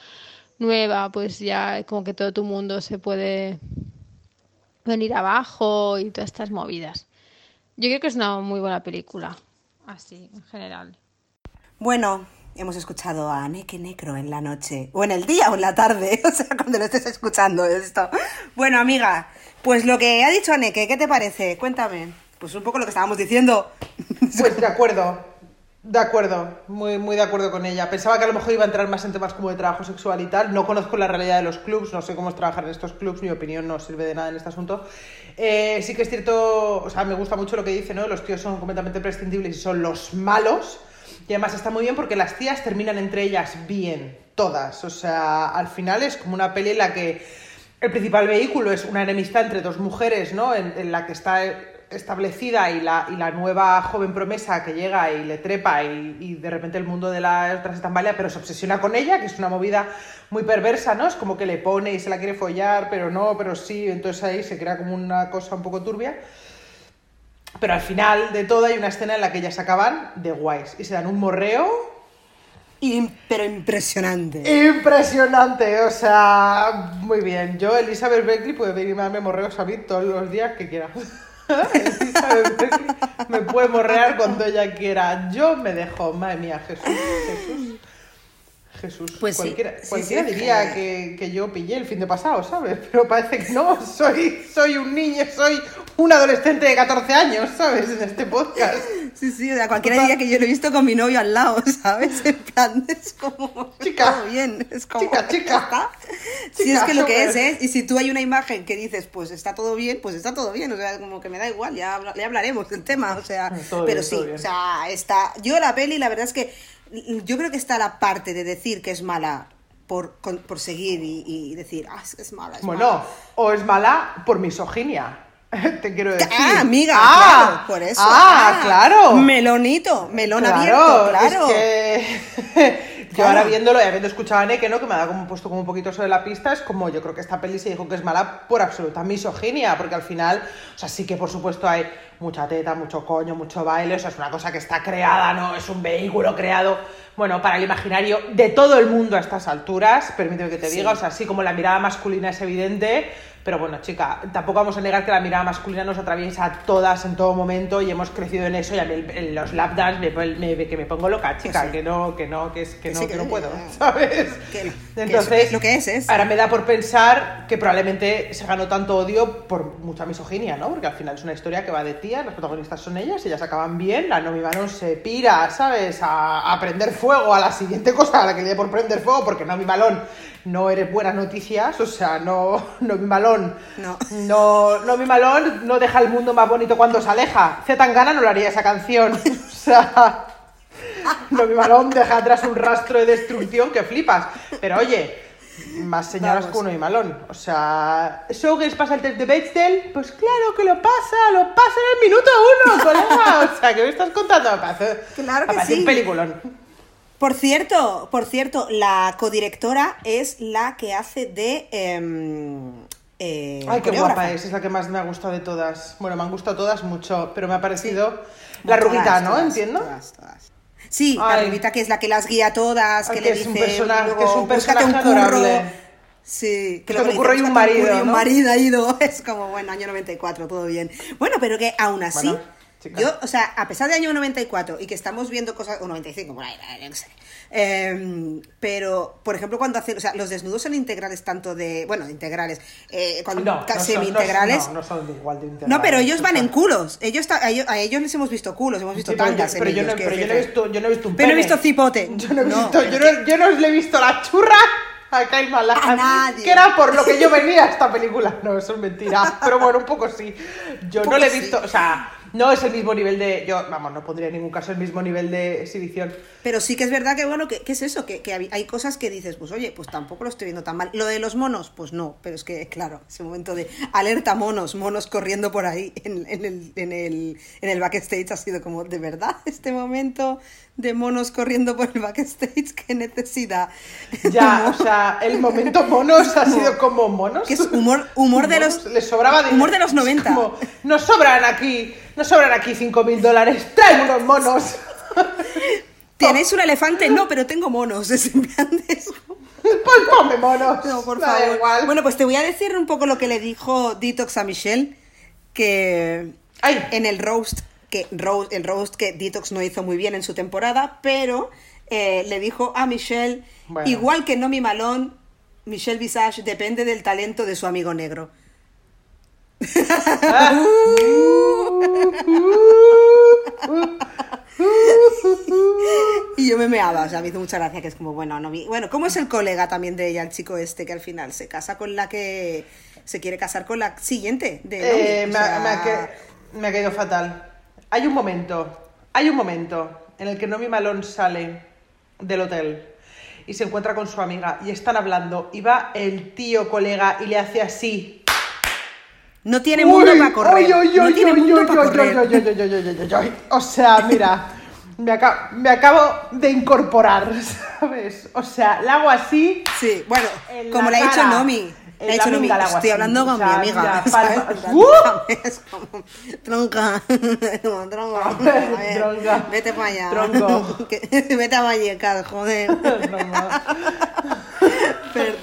nueva pues ya como que todo tu mundo se puede venir abajo y todas estas movidas. Yo creo que es una muy buena película, así, en general. Bueno, hemos escuchado a Neke Necro en la noche, o en el día o en la tarde, o sea, cuando lo estés escuchando esto. Bueno, amiga, pues lo que ha dicho Neke, ¿qué te parece? Cuéntame. Pues un poco lo que estábamos diciendo. Pues de acuerdo. De acuerdo, muy, muy de acuerdo con ella. Pensaba que a lo mejor iba a entrar más en temas como de trabajo sexual y tal. No conozco la realidad de los clubs, no sé cómo es trabajar en estos clubs, mi opinión no sirve de nada en este asunto. Eh, sí que es cierto, o sea, me gusta mucho lo que dice, ¿no? Los tíos son completamente prescindibles y son los malos. Y además está muy bien porque las tías terminan entre ellas bien, todas. O sea, al final es como una peli en la que el principal vehículo es una enemistad entre dos mujeres, ¿no? En, la que está establecida y la, y la nueva joven promesa que llega y le trepa y, de repente el mundo de las otras se tambalea, pero se obsesiona con ella, que es una movida muy perversa, ¿no? Es como que le pone y se la quiere follar, pero no, pero sí, entonces ahí se crea como una cosa un poco turbia. Pero al final de todo hay una escena en la que ellas acaban de guays y se dan un morreo pero impresionante. Impresionante, o sea, muy bien. Yo, Elizabeth Beckley, puede venirme a darme morreos a mí todos los días que quiera. Elizabeth Beckley me puede morrear cuando ella quiera. Yo me dejo, madre mía, Jesús, Jesús. Jesús, Pues cualquiera, sí, cualquiera sí, diría que- que, yo pillé el fin de pasado, ¿sabes? Pero parece que no, soy, soy un niño, soy un adolescente de 14 años, ¿sabes? En este podcast. Sí, sí, o sea, cualquiera diría que yo lo he visto con mi novio al lado, ¿sabes? En plan, es como... Chica. Todo bien, es como... Chica, chica. está. Sí, es que lo que es, súper. ¿eh? Y si tú hay una imagen que dices, pues está todo bien, pues está todo bien, o sea, como que me da igual, ya ya hablaremos del tema, o sea... Todo pero bien, sí, o sea, está... Yo la peli, la verdad es que yo creo que está la parte de decir que es mala por, con- por seguir y, y decir, ah, es es mala, es Bueno, mala. o es mala por misoginia. Te quiero decir. Ah, amiga, Ah, claro, por eso. Ah, claro. Melonito, melón abierto, claro. Es que yo Claro. ahora viéndolo y habiendo escuchado a Neke, ¿no? Que me ha como puesto como un poquito sobre la pista, es como yo creo que esta peli se dijo que es mala por absoluta misoginia, porque al final, o sea, sí que por supuesto hay mucha teta, mucho coño, mucho baile, o sea, es una cosa que está creada, ¿no? Es un vehículo creado, bueno, para el imaginario de todo el mundo a estas alturas, permíteme que te diga, o sea, sí como la mirada masculina es evidente, pero bueno, chica, tampoco vamos a negar que la mirada masculina nos atraviesa a todas en todo momento y hemos crecido en eso y a mí el- los lap dance me, me- que me pongo loca, chica, sí. que no, que no, que, es, que, Que no, sí, que que no puedo, que- ¿sabes? que no, que Entonces, es lo que es, es. ahora me da por pensar que probablemente se ganó tanto odio por mucha misoginia, ¿no? Porque al final es una historia que va de tías, las protagonistas son ellas, ellas acaban bien, la Nomi Malone se pira, ¿sabes? A, a prender fuego a la siguiente cosa a la que le dé por prender fuego, porque Nomi Malone no eres buenas noticias, o sea, no, Nomi Malone No. no, Nomi Malone no deja el mundo más bonito cuando se aleja. Z Tangana no le haría esa canción. O sea, Nomi Malone deja atrás un rastro de destrucción que flipas. Pero oye, más señoras que uno y Malone. O sea, ¿Showgirls pasa el test de Bechdel? Pues claro que lo pasa, lo pasa en el minuto uno, colega. O sea, ¿qué me estás contando? Me parece, Claro que me parece sí. un peliculón. Por cierto, por cierto, la codirectora es la que hace de em, eh, Ay, qué guapa es, es la que más me ha gustado de todas. Bueno, me han gustado todas mucho, pero me ha parecido Sí. la Todas, rubita, ¿no? todas, Entiendo. todas. Sí, la rubita que es la que las guía todas, Ay, que que le un dice que es un "Búscate personaje curro". adorable. Sí, Que le ocurre un "Búscate marido, un ¿no? marido ha ido. Es como, bueno, año 94, todo bien. Bueno, pero que aún así, Bueno, chica. yo, o sea, a pesar de año 94 y que estamos viendo cosas, o 95, por ahí, no sé. Em, pero, por ejemplo, cuando hacen, o sea, los desnudos son integrales tanto de, bueno, integrales, eh, cuando No, ca- no son- semi-integrales. No, no son igual de integrales. No, pero ellos van en culos. Ellos a, ellos, a ellos les hemos visto culos, hemos visto Sí, pero yo, tangas en pero yo ellos, no, quiero pero yo no he visto, yo no he visto un Pero no he visto cipote. Yo no he visto, yo no, yo no le he visto la churra a Kyle Malahan, A nadie. que era por lo que yo venía a esta película. No, eso es mentira, pero bueno, un poco sí. Yo Un no le he sí. visto, o sea, no es el mismo nivel de, yo, vamos, no pondría en ningún caso el mismo nivel de exhibición. Pero sí que es verdad que, bueno, que, que es eso, que, que hay- cosas que dices, pues oye, pues tampoco lo estoy viendo tan mal. Lo de los monos, pues no, pero es que, claro, ese momento de alerta monos, monos corriendo por ahí en, en el, en, el, en el backstage ha sido como, ¿de verdad este momento de monos corriendo por el backstage? ¿Qué necesidad? Ya, o sea, el momento monos ha sido como monos. Que es humor- humor de los- Les sobraba dinero. humor de los Es 90. como, nos sobran aquí, nos sobran aquí 5 mil dólares, trae unos monos. ¿Tienes un elefante? No, pero tengo monos. Es. Pues ponme monos. No, por da favor. igual. Bueno, pues te voy a decir un poco lo que le dijo Detox a Michelle, que, ¡Ay! en el roast que ro- el roast que Detox no hizo muy bien en su temporada, pero eh, le dijo a Michelle, Bueno. igual que Nomi Malone, Michelle Visage depende del talento de su amigo negro. Ah. Y yo me meaba, o sea, me hizo mucha gracia que es como, bueno, no vi- Bueno, ¿cómo es el colega también de ella, el chico este, que al final se casa con la que se quiere casar con la siguiente de? Eh, me, sea, me ha que- me ha caído fatal. Hay un momento, hay un momento en el que Nomi Malone sale del hotel y se encuentra con su amiga y están hablando y va el tío colega y le hace así. No tiene mundo para correr. no tiene mundo para correr. O sea, mira, me, aca- me acabo de incorporar, ¿sabes? O sea, la hago así. Sí, bueno, En como la ha cara. Nomi. Le ha la dicho Nomi, la estoy así, hablando o con sea, mi amiga. tronca, tronca, vete para allá. Tronco. Vete a Vallecas, joder. Perdón.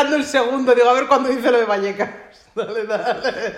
Esperando el segundo, digo, a ver cuándo dice lo de Vallecas. Dale, dale.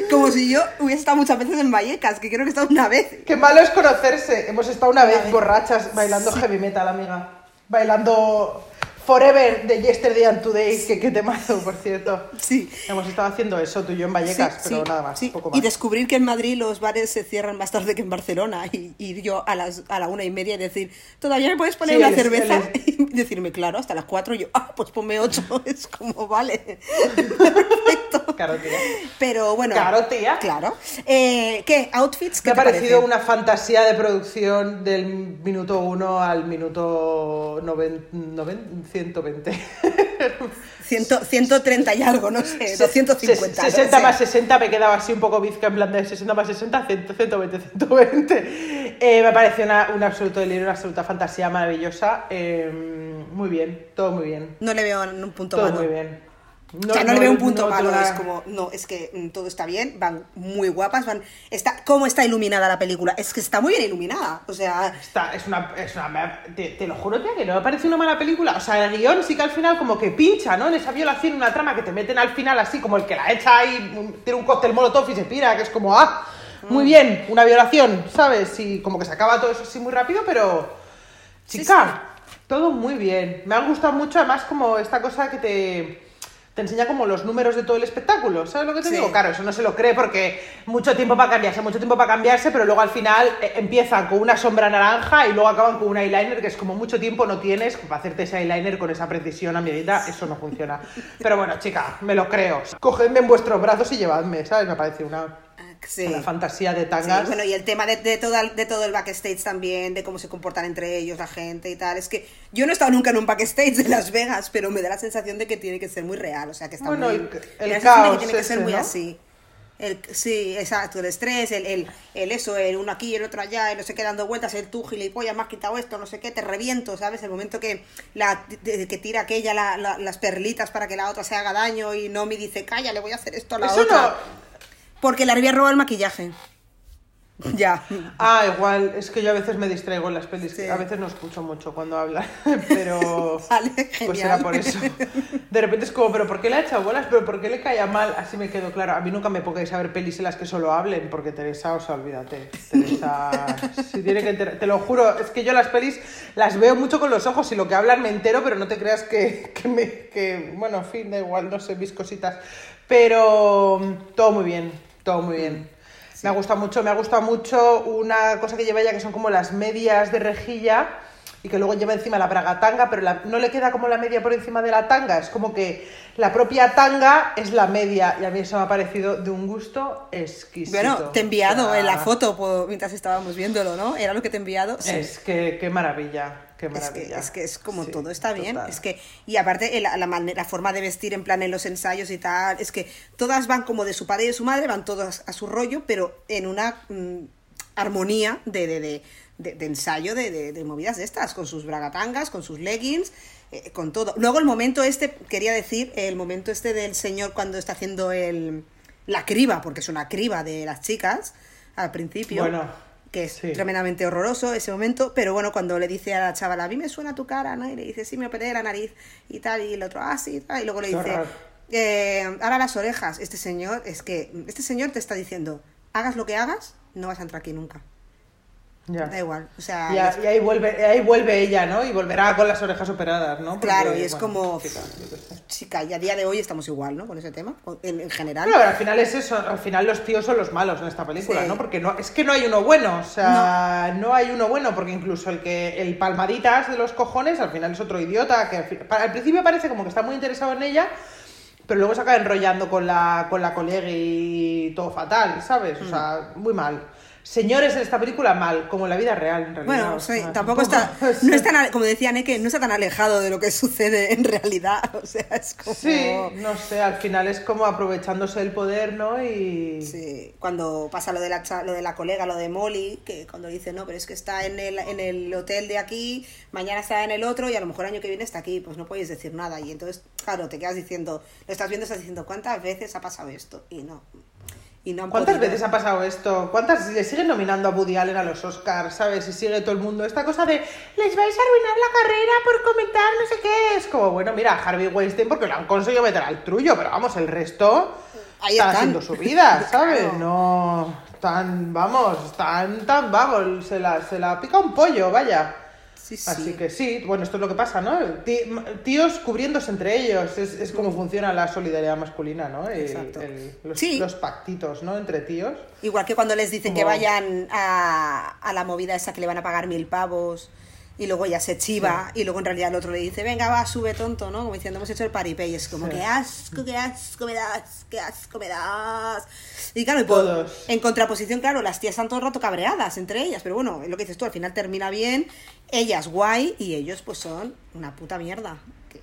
Como si yo hubiese estado muchas veces en Vallecas, que creo que he estado una vez. Qué malo es conocerse. Hemos estado una vez borrachas bailando heavy metal, amiga. Bailando Forever de Yesterday and Today, que qué temazo, por cierto. Sí. Hemos estado haciendo eso tú y yo en Vallecas, Sí, pero sí, nada más, sí. poco más. Y descubrir que en Madrid los bares se cierran más tarde que en Barcelona. Y, y yo a, las, a la una y media y decir, ¿todavía me puedes poner una cerveza? Y decirme, claro, hasta las cuatro. Y yo, ah, pues ponme ocho. Es como, vale. Perfecto. Claro, tía. Pero bueno. Claro, tía. Claro. Eh, ¿Qué? ¿Outfits? ¿Qué Me ha te parecido parecen? una fantasía de producción del minuto 1 al minuto noven- noven- 120. Ciento- 130 y algo, no sé, 250. Se- no 60 sé. más 60 me quedaba así un poco bizca en plan de 60 más 60, 100, 120, 120. Eh, me pareció una, un absoluto delirio, una absoluta fantasía maravillosa. Eh, muy bien, todo muy bien. No le veo un punto todo malo. muy bien. O sea, no, le veo un punto no malo, es como, no, es que mm, todo está bien, van muy guapas, van, está, ¿cómo está iluminada la película? Es que está muy bien iluminada, o sea, Está, es una, es una te, te lo juro, tía, que no me parece una mala película. O sea, el guion sí que al final como que pincha, ¿no? En esa violación, una trama que te meten al final así, como el que la echa ahí, tiene un cóctel molotov y se pira, que es como, ah, muy bien, una violación, ¿sabes? Y como que se acaba todo eso así muy rápido, pero, chica, todo muy bien. Me ha gustado mucho además como esta cosa que te... Te enseña como los números de todo el espectáculo, ¿sabes lo que te Sí. digo? Claro, eso no se lo cree porque mucho tiempo para cambiarse, mucho tiempo para cambiarse, pero luego al final eh, empiezan con una sombra naranja y luego acaban con un eyeliner que es como mucho tiempo no tienes para hacerte ese eyeliner con esa precisión a medida, eso no funciona. Pero bueno, chica, me lo creo. Cogedme en vuestros brazos y llevadme, ¿sabes? Me parece una, sí. una fantasía de Sí, tangas. bueno, y el tema de, de, toda- de todo el backstage también, de cómo se comportan entre ellos, la gente y tal. Es que yo no he estado nunca en un backstage de Las Vegas, pero me da la sensación de que tiene que ser muy real, o sea, que está Bueno, muy... el- el me la caos que tiene que ser muy ¿no? así. El, sí, exacto, el estrés, el, el, el eso, el uno aquí, el otro allá, y no sé qué, dando vueltas, el tú, gilipollas, me has quitado esto, no sé qué, te reviento, ¿sabes? El momento que, la, que tira aquella la- la- las perlitas para que la otra se haga daño y Nomi dice, calla, le voy a hacer esto a la Eso otra. no... Porque le había robado el maquillaje. ya. Ah, igual, es que yo a veces me distraigo en las pelis, Sí. a veces no escucho mucho cuando hablan, pero Vale, pues era por eso. De repente es como, pero ¿por qué le ha echado bolas? ¿Pero por qué le caía mal? Así me quedo claro. A mí nunca me pongáis a ver pelis en las que solo hablen, porque Teresa, o sea, olvídate. Teresa, si tiene que enter- te lo juro, es que yo las pelis las veo mucho con los ojos y lo que hablan me entero, pero no te creas que, que me, que, bueno, en fin, da igual, no sé, mis cositas. Pero todo muy bien, todo muy bien. Me ha gustado mucho, me ha gustado mucho una cosa que lleva ella que son como las medias de rejilla y que luego lleva encima la bragatanga, pero la- no le queda como la media por encima de la tanga, es como que la propia tanga es la media y a mí eso me ha parecido de un gusto exquisito. Bueno, te he enviado O sea, en la foto mientras estábamos viéndolo, ¿no? Era lo que te he enviado. Sí. Es que qué maravilla, qué Es que, es que es como Sí, todo está bien. Es que, y aparte la, manera, la forma de vestir en plan en los ensayos y tal, es que todas van como de su padre y de su madre, van todas a su rollo, pero en una mm, armonía de, de, de, de- de ensayo de, de- de movidas de estas, con sus bragatangas, con sus leggings, eh, con todo. Luego el momento este, quería decir, el momento este del señor cuando está haciendo el, la criba, porque es una criba de las chicas al principio Bueno, que es sí. tremendamente horroroso ese momento, pero bueno, cuando le dice a la chavala, a mí me suena tu cara, ¿no? Y le dice, sí, me operé la nariz y tal, y el otro, ah, sí, tal, y luego le Qué dice. Eh, ahora las orejas. Este señor, es que este señor te está diciendo, hagas lo que hagas, no vas a entrar aquí nunca. Ya. Da igual. O sea, Y, a- y ahí, vuelve, ahí vuelve ella, ¿no? Y volverá con las orejas operadas, ¿no? Porque, Claro, y es como- chica, y a día de hoy estamos igual, ¿no? Con ese tema, en, en general. Claro, al final es eso, al final los tíos son los malos en esta película, Sí. ¿no? Porque no, es que no hay uno bueno, o sea, no. hay uno bueno, porque incluso el que, el palmaditas de los cojones, al final es otro idiota, que al, al principio parece como que está muy interesado en ella, pero luego se acaba enrollando con la, con la colega y todo fatal, ¿sabes? Mm. O sea, muy mal. Señores en esta película, mal, como en la vida real, en realidad. Bueno, o sí, sea, tampoco está, no es tan, como decía Neke, no está tan alejado de lo que sucede en realidad, o sea, es como... Sí, no sé, al final es como aprovechándose del poder, ¿no? Y... Sí, cuando pasa lo de, la, lo de la colega, lo de Molly, que cuando dice, no, pero es que está en el, en el hotel de aquí, mañana está en el otro y a lo mejor año que viene está aquí, pues no puedes decir nada. Y entonces, claro, te quedas diciendo, lo estás viendo, estás diciendo, ¿cuántas veces ha pasado esto? Y no. Y no han ¿Cuántas podido. veces ha pasado esto? ¿Cuántas le siguen nominando a Woody Allen a los Oscars, sabes? Y sigue todo el mundo esta cosa de les vais a arruinar la carrera por comentar no sé qué. Es como, bueno, mira, Harvey Weinstein porque lo han conseguido meter al trullo, pero vamos, el resto Ahí está están. haciendo su vida, ¿sabes? Claro. No, tan, vamos, tan, tan, vamos, se la, se la pica un pollo, vaya. Sí, sí. Así que sí, bueno, esto es lo que pasa, ¿no? Tí- Tíos cubriéndose entre ellos, es, es como funciona la solidaridad masculina, ¿no? Exacto. el- los, Sí. los pactitos, ¿no? Entre tíos. Igual que cuando les dicen que vayan a, a la movida esa que le van a pagar mil pavos y luego ella se chiva y luego en realidad el otro le dice, venga, va, sube tonto, ¿no? Como diciendo, hemos hecho el paripé y es como, Sí. qué asco, qué asco me das, qué asco me das. Y claro, y por- en contraposición, claro, las tías están todo el rato cabreadas entre ellas, pero bueno, es lo que dices tú, al final termina bien, ellas guay y ellos pues son una puta mierda.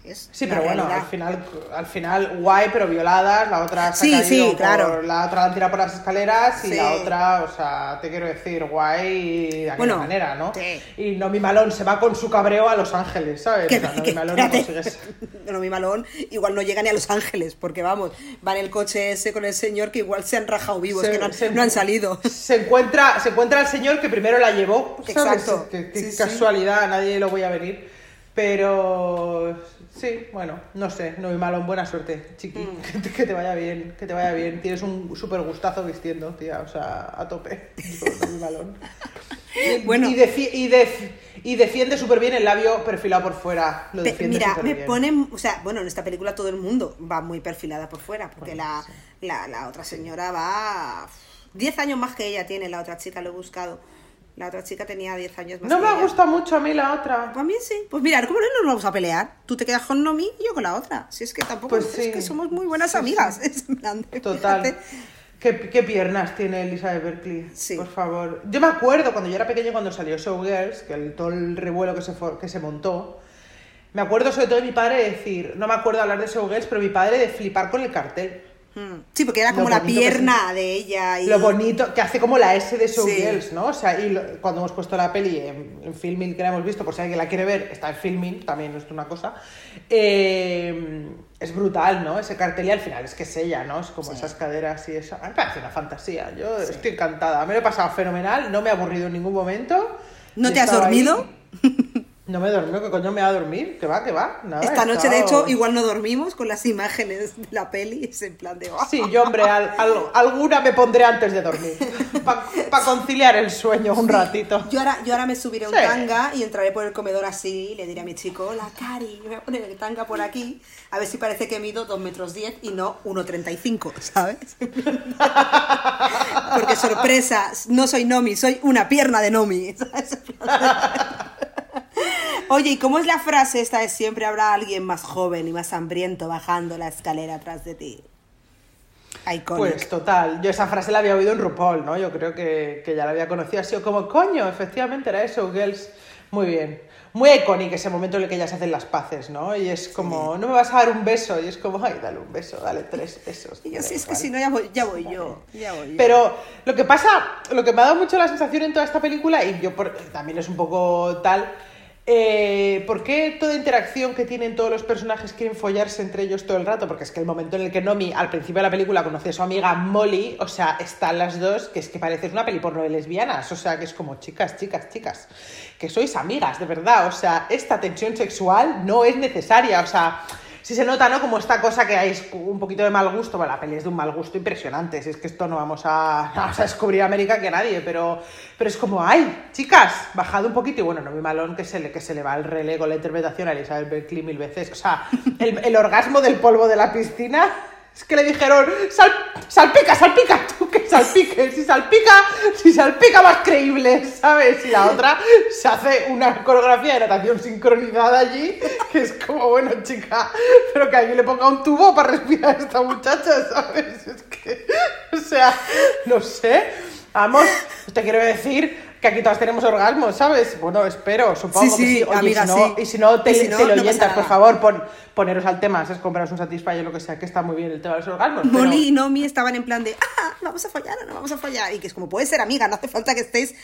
Es Sí, pero bueno, al final, al final guay, pero violadas, la otra se Sí, ha caído sí, por- claro. la otra la han tirado por las escaleras y Sí. la otra, o sea, te quiero decir, guay de Bueno, manera, ¿no? sí. Y Nomi Malone se va con su cabreo a Los Ángeles, ¿sabes? Que, O sea, Nomi que- Malone no espérate, consigue ser- no, mi malón igual no llega ni a Los Ángeles, porque vamos, va en el coche ese con el señor que igual se han rajado vivos, Se- que no han, se- no han salido. Se encuentra, se encuentra el señor que primero la llevó, ¿sabes? Exacto. Qué, qué casualidad, nadie lo voy a venir. Pero sí, bueno, no sé, no muy malo, buena suerte, chiqui, Mm. que, te, que te vaya bien, que te vaya bien. Tienes un súper gustazo vistiendo, tía, o sea, a tope. No malón. Y- Bueno. y, defi- y, def- y defiende súper bien el labio perfilado por fuera. Lo defiende Mira, me bien. ponen, o sea, bueno, en esta película todo el mundo va muy perfilada por fuera, porque la, la, la otra señora va 10 años más que ella tiene, la otra chica, lo he buscado. La otra chica tenía 10 años más No que me ella. gusta mucho a mí la otra. A mí sí. Pues mira, ¿cómo no nos vamos a pelear? Tú te quedas con Nomi y yo con la otra. Si es que tampoco Pues es sí. que somos muy buenas Sí, amigas. Es en plan de, Total. fíjate. ¿Qué, qué piernas tiene Elizabeth Berkley? Sí. Por favor. Yo me acuerdo cuando yo era pequeño, cuando salió Showgirls, que el, todo el revuelo que se, for- que se montó. Me acuerdo sobre todo de mi padre decir, no me acuerdo hablar de Showgirls, pero mi padre de flipar con el cartel. Mm. Sí, porque era Lo como la bonito que pierna de ella. Y... Lo bonito, que hace como la S de Showgirls, Sí. ¿no? O sea, y lo- cuando hemos puesto la peli en, en Filming, que la hemos visto, por si alguien la quiere ver, está en Filming, también es una cosa. eh, es brutal, ¿no? Ese cartel y al final es que es ella, ¿no? Es como Sí. esas caderas y eso. A mí me parece una fantasía. Yo estoy encantada. Me lo he pasado fenomenal, no me he aburrido en ningún momento. ¿No te has estado ahí. No me dormido, ¿qué coño me va a dormir? Que va, que va. Nada, Esta he noche, de hecho, igual no dormimos con las imágenes de la peli. Es en plan de. "Oh". Sí, yo, hombre, al- al- alguna me pondré antes de dormir. Para conciliar el sueño un ratito. Yo ahora, yo ahora me subiré a un Sí. tanga y entraré por el comedor así y le diré a mi chico, hola Cari, me voy a poner el tanga por aquí, a ver si parece que mido 2 metros 10 y no 1,35, ¿sabes? Porque sorpresa, no soy Nomi, soy una pierna de Nomi. ¿sabes? Oye, ¿y cómo es la frase esta de siempre habrá alguien más joven y más hambriento bajando la escalera atrás de ti? Iconic. Pues total, yo esa frase la había oído en RuPaul, ¿no? Yo creo que, que ya la había conocido, ha sido como, coño, efectivamente era eso, Girls. Muy bien. Muy icónico ese momento en el que ellas hacen las paces, ¿no? Y es como, no me vas a dar un beso, y es como, ay, dale un beso, dale tres besos. y yo, sí, da es que igual". si no, ya voy, ya voy yo. Ya voy. Pero lo que pasa, lo que me ha dado mucho la sensación en toda esta película, y yo por- también es un poco tal, eh, ¿por qué toda interacción que tienen todos los personajes quieren follarse entre ellos todo el rato? Porque es que el momento en el que Nomi al principio de la película conoce a su amiga Molly, o sea, están las dos, que es que parece una peli porno de lesbianas, o sea, que es como chicas, chicas, chicas, que sois amigas, de verdad, o sea, esta tensión sexual no es necesaria, o sea... sí se nota, ¿no? Como esta cosa que hay un poquito de mal gusto. Bueno, la peli es de un mal gusto impresionante. Si es que esto no vamos a, vamos a descubrir América que nadie, pero, pero es como, ay, chicas, bajad un poquito. Y bueno, no mi malón que se le, que se le va el relego, la interpretación a Elizabeth Berkley mil veces. O sea, el, el orgasmo del polvo de la piscina. Es que le dijeron, Sal, salpica, salpica, tú que salpique, si salpica, si salpica más creíble, ¿sabes? Y la otra se hace una coreografía de natación sincronizada allí, que es como, bueno, chica, pero que alguien le ponga un tubo para respirar a esta muchacha, ¿sabes? Es que, o sea, no sé, vamos, te quiero decir que aquí todas tenemos orgasmos, ¿sabes? Bueno, espero, supongo Sí, sí, que sí. Oye, amiga, y si no, sí. y si no, te, si no, teleoyentas, por favor, pon, poneros al tema, es compraros un Satisfyer o lo que sea, que está muy bien el tema de los orgasmos. pero- Molly y Nomi estaban en plan de, ah, vamos a fallar o no vamos a fallar. Y que es como, puede ser amiga, no hace falta que estéis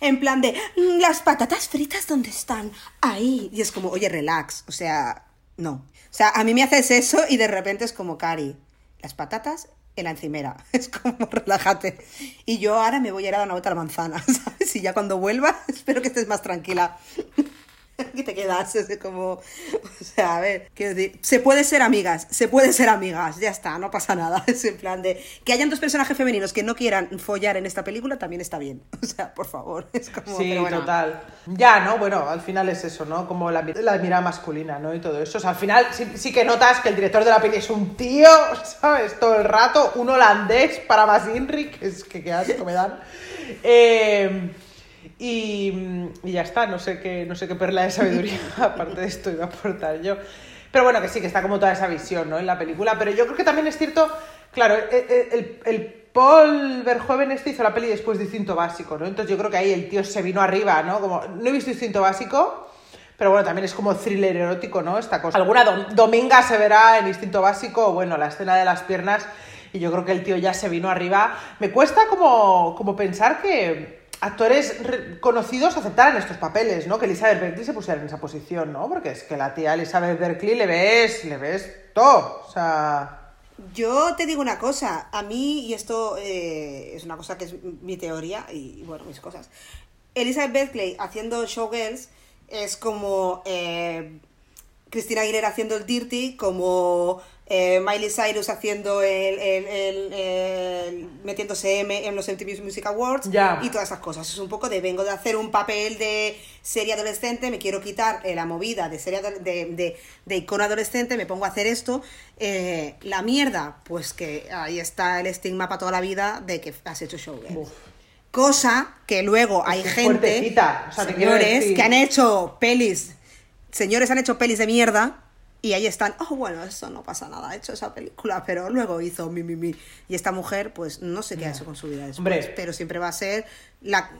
en plan de, "Mm, las patatas fritas, ¿dónde están? Ahí. Y es como, oye, relax. O sea, no. O sea, a mí me haces eso y de repente es como, Cari, las patatas en la encimera. Es como, relájate. Y yo ahora me voy a ir a dar una vuelta a la manzana, ¿sabes? Y ya cuando vuelva, espero que estés más tranquila. Aquí te quedas, es como, o sea, a ver, quiero decir, se puede ser amigas, se puede ser amigas, ya está, no pasa nada, es en plan de, que hayan dos personajes femeninos que no quieran follar en esta película también está bien, o sea, por favor, es como, Sí, bueno. total. Ya, ¿no? Bueno, al final es eso, ¿no? Como la, la mirada masculina, ¿no? Y todo eso. O sea, al final sí, sí que notas que el director de la peli es un tío, ¿sabes? Todo el rato, un holandés para más Inri, que es que qué asco me dan. Eh, y, y ya está, no sé qué, no sé qué perla de sabiduría, aparte de esto, iba a aportar yo. Pero bueno, que sí, que está como toda esa visión, ¿no? En la película. Pero yo creo que también es cierto, claro, el, el- el Paul Verhoeven este hizo la peli después de Instinto Básico, ¿no? Entonces yo creo que ahí el tío se vino arriba, ¿no? Como, no he visto Instinto Básico, pero bueno, también es como thriller erótico, ¿no? Esta cosa. Alguna dom- dominga se verá en Instinto Básico, bueno, la escena de las piernas, y yo creo que el tío ya se vino arriba. Me cuesta como, como pensar que actores re- conocidos aceptaran estos papeles, ¿no? Que Elizabeth Berkley se pusiera en esa posición, ¿no? Porque es que la tía Elizabeth Berkley le ves, le ves todo, o sea... Yo te digo una cosa, a mí, y esto eh, es una cosa que es mi teoría y, bueno, mis cosas. Elizabeth Berkley haciendo Showgirls es como eh, Cristina Aguilera haciendo el Dirty, como eh, Miley Cyrus haciendo el, el- el- el- metiéndose M en los MTV Music Awards y todas esas cosas. Es un poco de vengo de hacer un papel de serie adolescente, me quiero quitar eh, la movida de serie de, de, de icono adolescente, me pongo a hacer esto. Eh, la mierda, pues que ahí está el estigma para toda la vida de que has hecho showgirls. Uf. Cosa que luego hay es gente, o sea, señores, que han hecho pelis, señores han hecho pelis de mierda y ahí están, oh, bueno, eso no pasa nada, ha hecho esa película, pero luego hizo mi, mi, mi. Y esta mujer, pues no sé qué ha hecho con su vida después, Hombre. pero siempre va a ser la,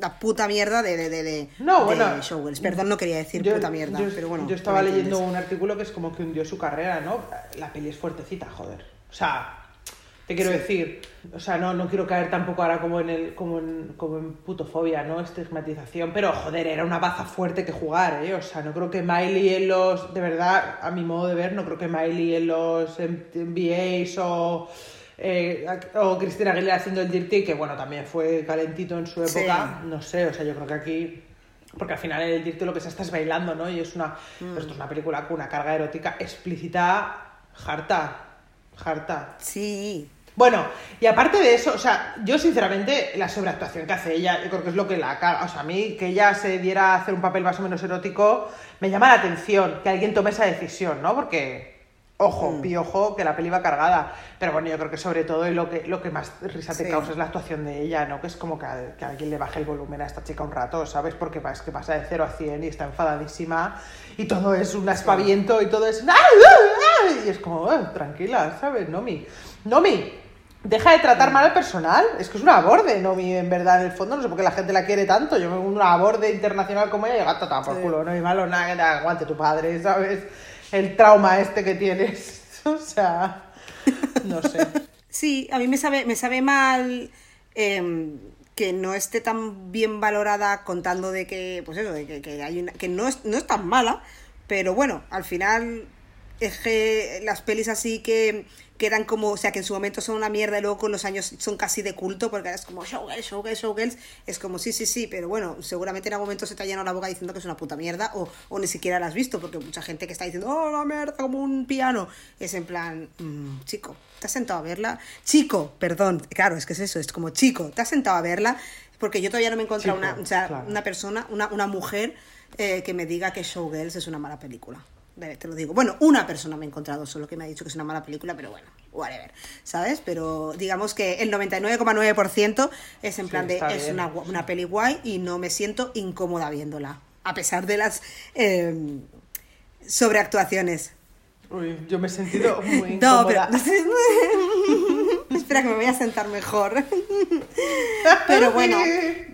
la puta mierda de, de, de, de, No, bueno. Showgirls. Perdón, no quería decir Yo- puta mierda, yo, pero bueno. Yo estaba leyendo un artículo que es como que hundió su carrera, ¿no? La peli es fuertecita, joder. O sea, te quiero decir, o sea, no, no quiero caer tampoco ahora como en el, como en, como en putofobia, ¿no? Estigmatización, pero joder, era una baza fuerte que jugar, ¿eh? O sea, no creo que Miley en los, de verdad, a mi modo de ver, no creo que Miley en los MBAs o eh, o Cristina Aguilera haciendo el Dirty, que bueno, también fue calentito en su Sí. época, no sé, o sea, yo creo que aquí porque al final en el Dirty lo que se está es bailando, ¿no? Y es una, Mm. esto es una película con una carga erótica explícita, harta, harta. Sí, Bueno, y aparte de eso, o sea, yo sinceramente la sobreactuación que hace ella, yo creo que es lo que la caga. O sea, a mí que ella se diera a hacer un papel más o menos erótico, me llama la atención que alguien tome esa decisión, ¿no? Porque, ojo, Mm. piojo, que la peli va cargada. Pero bueno, yo creo que sobre todo y lo que, lo que más risa te Sí. causa es la actuación de ella, ¿no? Que es como que, a- que alguien le baje el volumen a esta chica un rato, ¿sabes? Porque es que pasa de 0 a 100 y está enfadadísima y todo es un aspaviento y todo es... ¡Ah, ah, ah! Y es como, "Eh, tranquila, ¿sabes? Nomi. Nomi, deja de tratar mal al personal. Es que es una borde, Nomi, en verdad, en el fondo. No sé por qué la gente la quiere tanto. Yo me una borde internacional como ella y gata por Sí. culo. No hay malo nada aguante tu padre, ¿sabes? El trauma este que tienes. O sea, no sé. Sí, a mí me sabe, me sabe mal em, que no esté tan bien valorada contando de que, pues eso, de que, que hay una, que no es, no es tan mala, pero bueno, al final es que las pelis así que quedan como, o sea, que en su momento son una mierda y luego con los años son casi de culto porque ahora es como showgirls, showgirls, showgirls. Es como sí, sí, sí, pero bueno, seguramente en algún momento se te ha llenado la boca diciendo que es una puta mierda o, o ni siquiera la has visto porque mucha gente que está diciendo, oh, la mierda, como un piano. Es en plan, mm, chico, ¿te has sentado a verla? Chico, perdón, claro, es que es eso, es como chico, ¿te has sentado a verla? Porque yo todavía no me he encontrado Chico, una, o sea, claro. una persona, una, una mujer eh, que me diga que Showgirls es una mala película. Te lo digo. Bueno, una persona me he encontrado solo que me ha dicho que es una mala película, pero bueno, whatever. ¿Sabes? Pero digamos que el 99,9% es en Sí, plan de es una, una peli guay y no me siento incómoda viéndola. A pesar de las eh, sobreactuaciones. Uy, yo me he sentido muy No, pero. incómoda. Espera que me voy a sentar mejor. Pero bueno,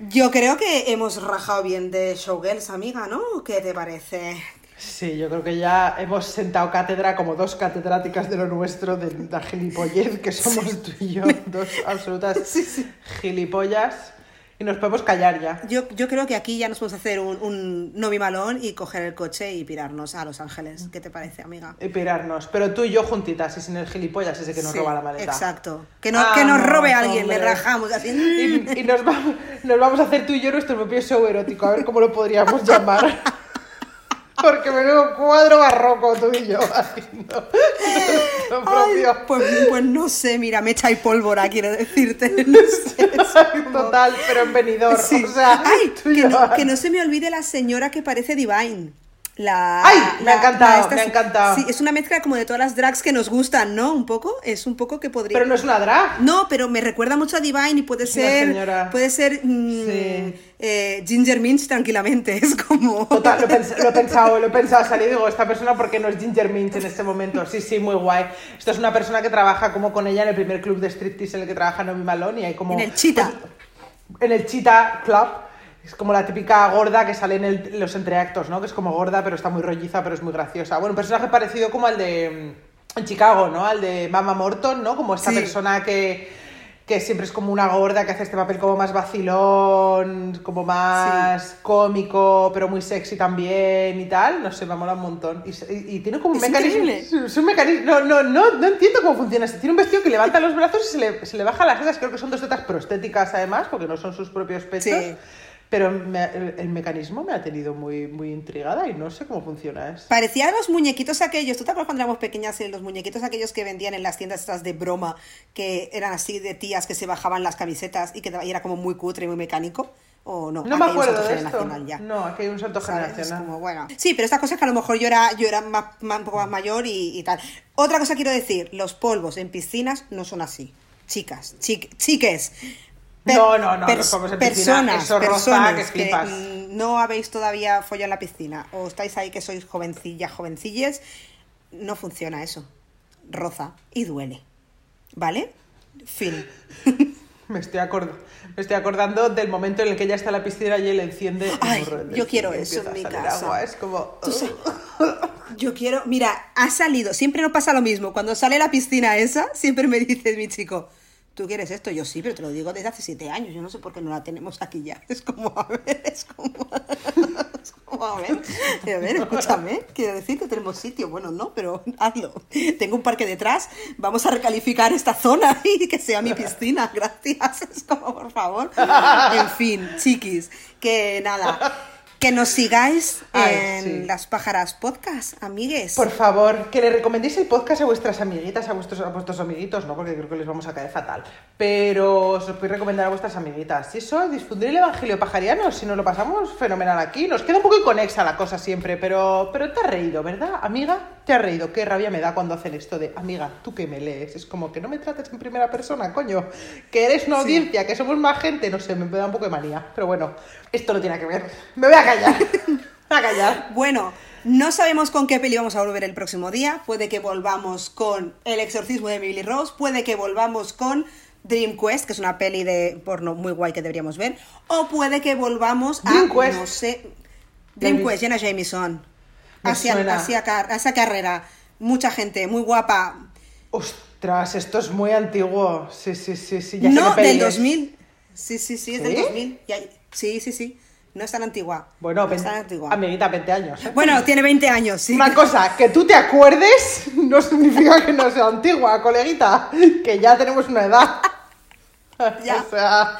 yo creo que hemos rajado bien de Showgirls, amiga, ¿no? ¿Qué te parece? Sí, yo creo que ya hemos sentado cátedra como dos catedráticas de lo nuestro, de la gilipollez que somos tú y yo, dos absolutas gilipollas. Y nos podemos callar ya. Yo, yo creo que aquí ya nos podemos hacer un, un novi malón y coger el coche y pirarnos a Los Ángeles. ¿Qué te parece, amiga? Y pirarnos. Pero tú y yo juntitas y sin el gilipollas ese que nos Sí, roba la maleta. Exacto. Que, no, que nos Vamos, robe alguien, hombre. le rajamos así. Y, y nos, vamos, nos vamos a hacer tú y yo nuestro propio show erótico, a ver cómo lo podríamos llamar. Porque menudo cuadro barroco tú y yo haciendo propio. pues, pues no sé, mira, mecha y pólvora, quiero decirte. No sé, como- Total, pero en venidor. Sí. O sea, Ay, que no, que no se me olvide la señora que parece Divine. La, Ay, me ha la- encantado, esta- me ha encantado. Sí, es una mezcla como de todas las drags que nos gustan, ¿no? Un poco, es un poco que podría... Pero no es una drag. No, pero me recuerda mucho a Divine y puede ser. señora. Puede ser. mm, Sí. eh, Ginger Minch tranquilamente. Es como. Total, lo, he pens- lo he pensado, lo he pensado, salí y digo, esta persona porque no es Ginger Minch en este momento. Sí, sí, muy guay. Esto es una persona que trabaja como con ella en el primer club de striptease en el que trabaja Nomi Malone y hay como... En el Cheetah. pues, en el Cheetah Club. Es como la típica gorda que sale en, el- los entreactos, ¿no? Que es como gorda, pero está muy rolliza, pero es muy graciosa. Bueno, un personaje parecido como al de... mm, En Chicago, ¿no? Al de Mama Morton, ¿no? Como esta Sí. persona que, que siempre es como una gorda, que hace este papel como más vacilón, como más cómico, pero muy sexy también y tal. No sé, me mola un montón. Y, y- y tiene como un Es mecanismo... increíble. Es un mecanismo... No, no, no, no entiendo cómo funciona. Tiene un vestido que levanta los brazos y se le, se le baja las tetas. Creo que son dos tetas prostéticas, además, porque no son sus propios pechos. Sí. Pero me- el, el mecanismo me ha tenido muy, muy intrigada y no sé cómo funciona eso. Parecía los muñequitos aquellos. ¿Tú te acuerdas cuando éramos pequeñas? Los muñequitos aquellos que vendían en las tiendas estas de broma, que eran así de tías que se bajaban las camisetas y que y era como muy cutre y muy mecánico. ¿O no? No me acuerdo de esto. ya. No, aquí hay un salto generacional. como, bueno. Sí, pero estas cosas que a lo mejor yo era, yo era más, más- un poco más mayor y, y tal. Otra cosa quiero decir, los polvos en piscinas no son así. Chicas, chic- chiques. No, no, no, en piscina, personas, eso personas que flipas. mm, no habéis todavía follado en la piscina o estáis ahí que sois jovencillas, jovencilles, no funciona eso. Roza y duele. ¿Vale? Fin. Me estoy, acord- me estoy acordando del momento en el que ella está en la piscina y él enciende el Ay, morro del yo quiero eso en mi casa. agua. Es como... Yo quiero, mira, ha salido, siempre nos pasa lo mismo. Cuando sale la piscina esa, siempre me dice mi chico, ¿tú quieres esto? Yo sí, pero te lo digo desde hace siete años. Yo no sé por qué no la tenemos aquí ya. Es como, a ver, es como, es como, a ver, a ver, escúchame. Quiero decir que tenemos sitio. Bueno, no, pero hazlo. Tengo un parque detrás. Vamos a recalificar esta zona y que sea mi piscina. Gracias. Es como, por favor. En fin, chiquis, que nada. Que nos sigáis Ay, en sí. Las Pájaras Podcast, amigues. Por favor, que le recomendéis el podcast a vuestras amiguitas, a vuestros, a vuestros amiguitos, ¿no? Porque creo que les vamos a caer fatal. Pero os lo podéis recomendar a vuestras amiguitas. Y eso, difundir el evangelio pajariano, si nos lo pasamos fenomenal aquí. Nos queda un poco inconexa la cosa siempre, pero, pero te has reído, ¿verdad? Amiga, te has reído. Qué rabia me da cuando hacen esto de, amiga, tú que me lees. Es como que no me trates en primera persona, coño. Que eres una audiencia, que somos más gente, no sé, me da un poco de manía. Pero bueno, esto no tiene que ver. Me voy a callar. Me voy a callar. Bueno, no sabemos con qué peli vamos a volver el próximo día. Puede que volvamos con El exorcismo de Emily Rose. Puede que volvamos con Dream Quest, que es una peli de porno muy guay que deberíamos ver. O puede que volvamos a. Dream Quest. No sé. Dream. Quest, Jenna Jameson. Hacia, hacia, hacia carrera. Mucha gente, muy guapa. Ostras, esto es muy antiguo. Sí, sí, sí, sí. Ya no, del es. 2000. Sí, sí, sí, es del ¿Sí? 2000. Ya- sí, sí, sí. No es tan antigua. Bueno, no es tan antigua. amiguita, 20 años. ¿eh? Bueno, tiene 20 años, sí. Una cosa, que tú te acuerdes no significa que no sea antigua, coleguita, que ya tenemos una edad. Ya. O sea,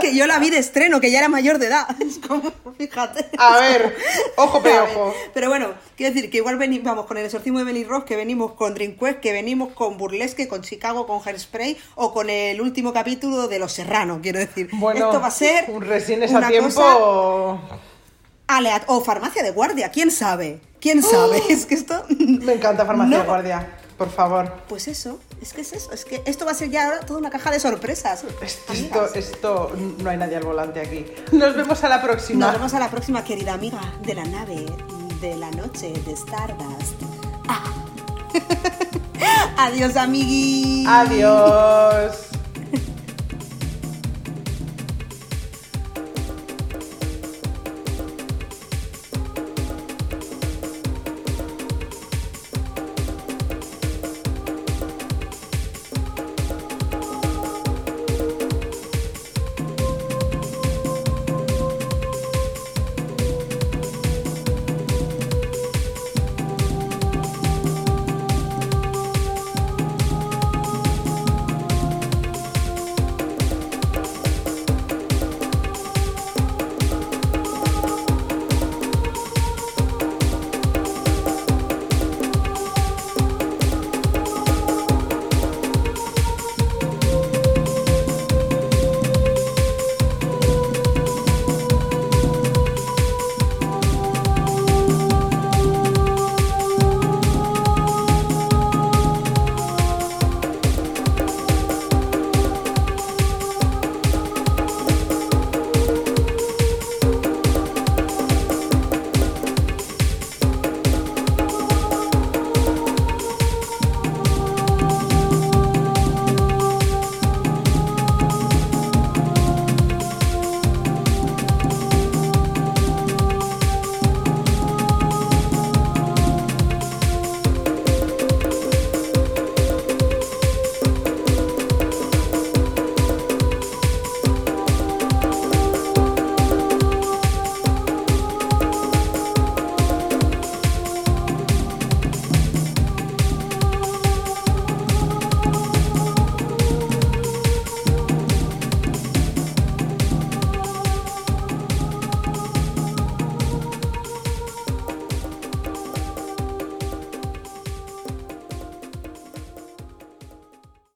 Que yo la vi de estreno, que ya era mayor de edad. Es como, fíjate. a ver, ojo, A pero ver, ojo. Pero bueno, quiero decir que igual venimos, vamos con el exorcismo de Benny Ross, que venimos con Dream Quest, que venimos con Burlesque, con Chicago, con Hairspray, o con el último capítulo de Los Serranos, quiero decir. Bueno, Esto va a ser un resines una a tiempo. aleat- o farmacia de guardia, quién sabe, quién sabe. Es que esto... Me encanta farmacia No. de guardia, por favor. Pues eso, es que es eso, es que esto va a ser ya ahora toda una caja de sorpresas. Esto, esto, no hay nadie al volante aquí. Nos vemos a la próxima. Nos vemos a la próxima, querida amiga de la nave de la noche de Stardust. Ah. Adiós, amigui. Adiós.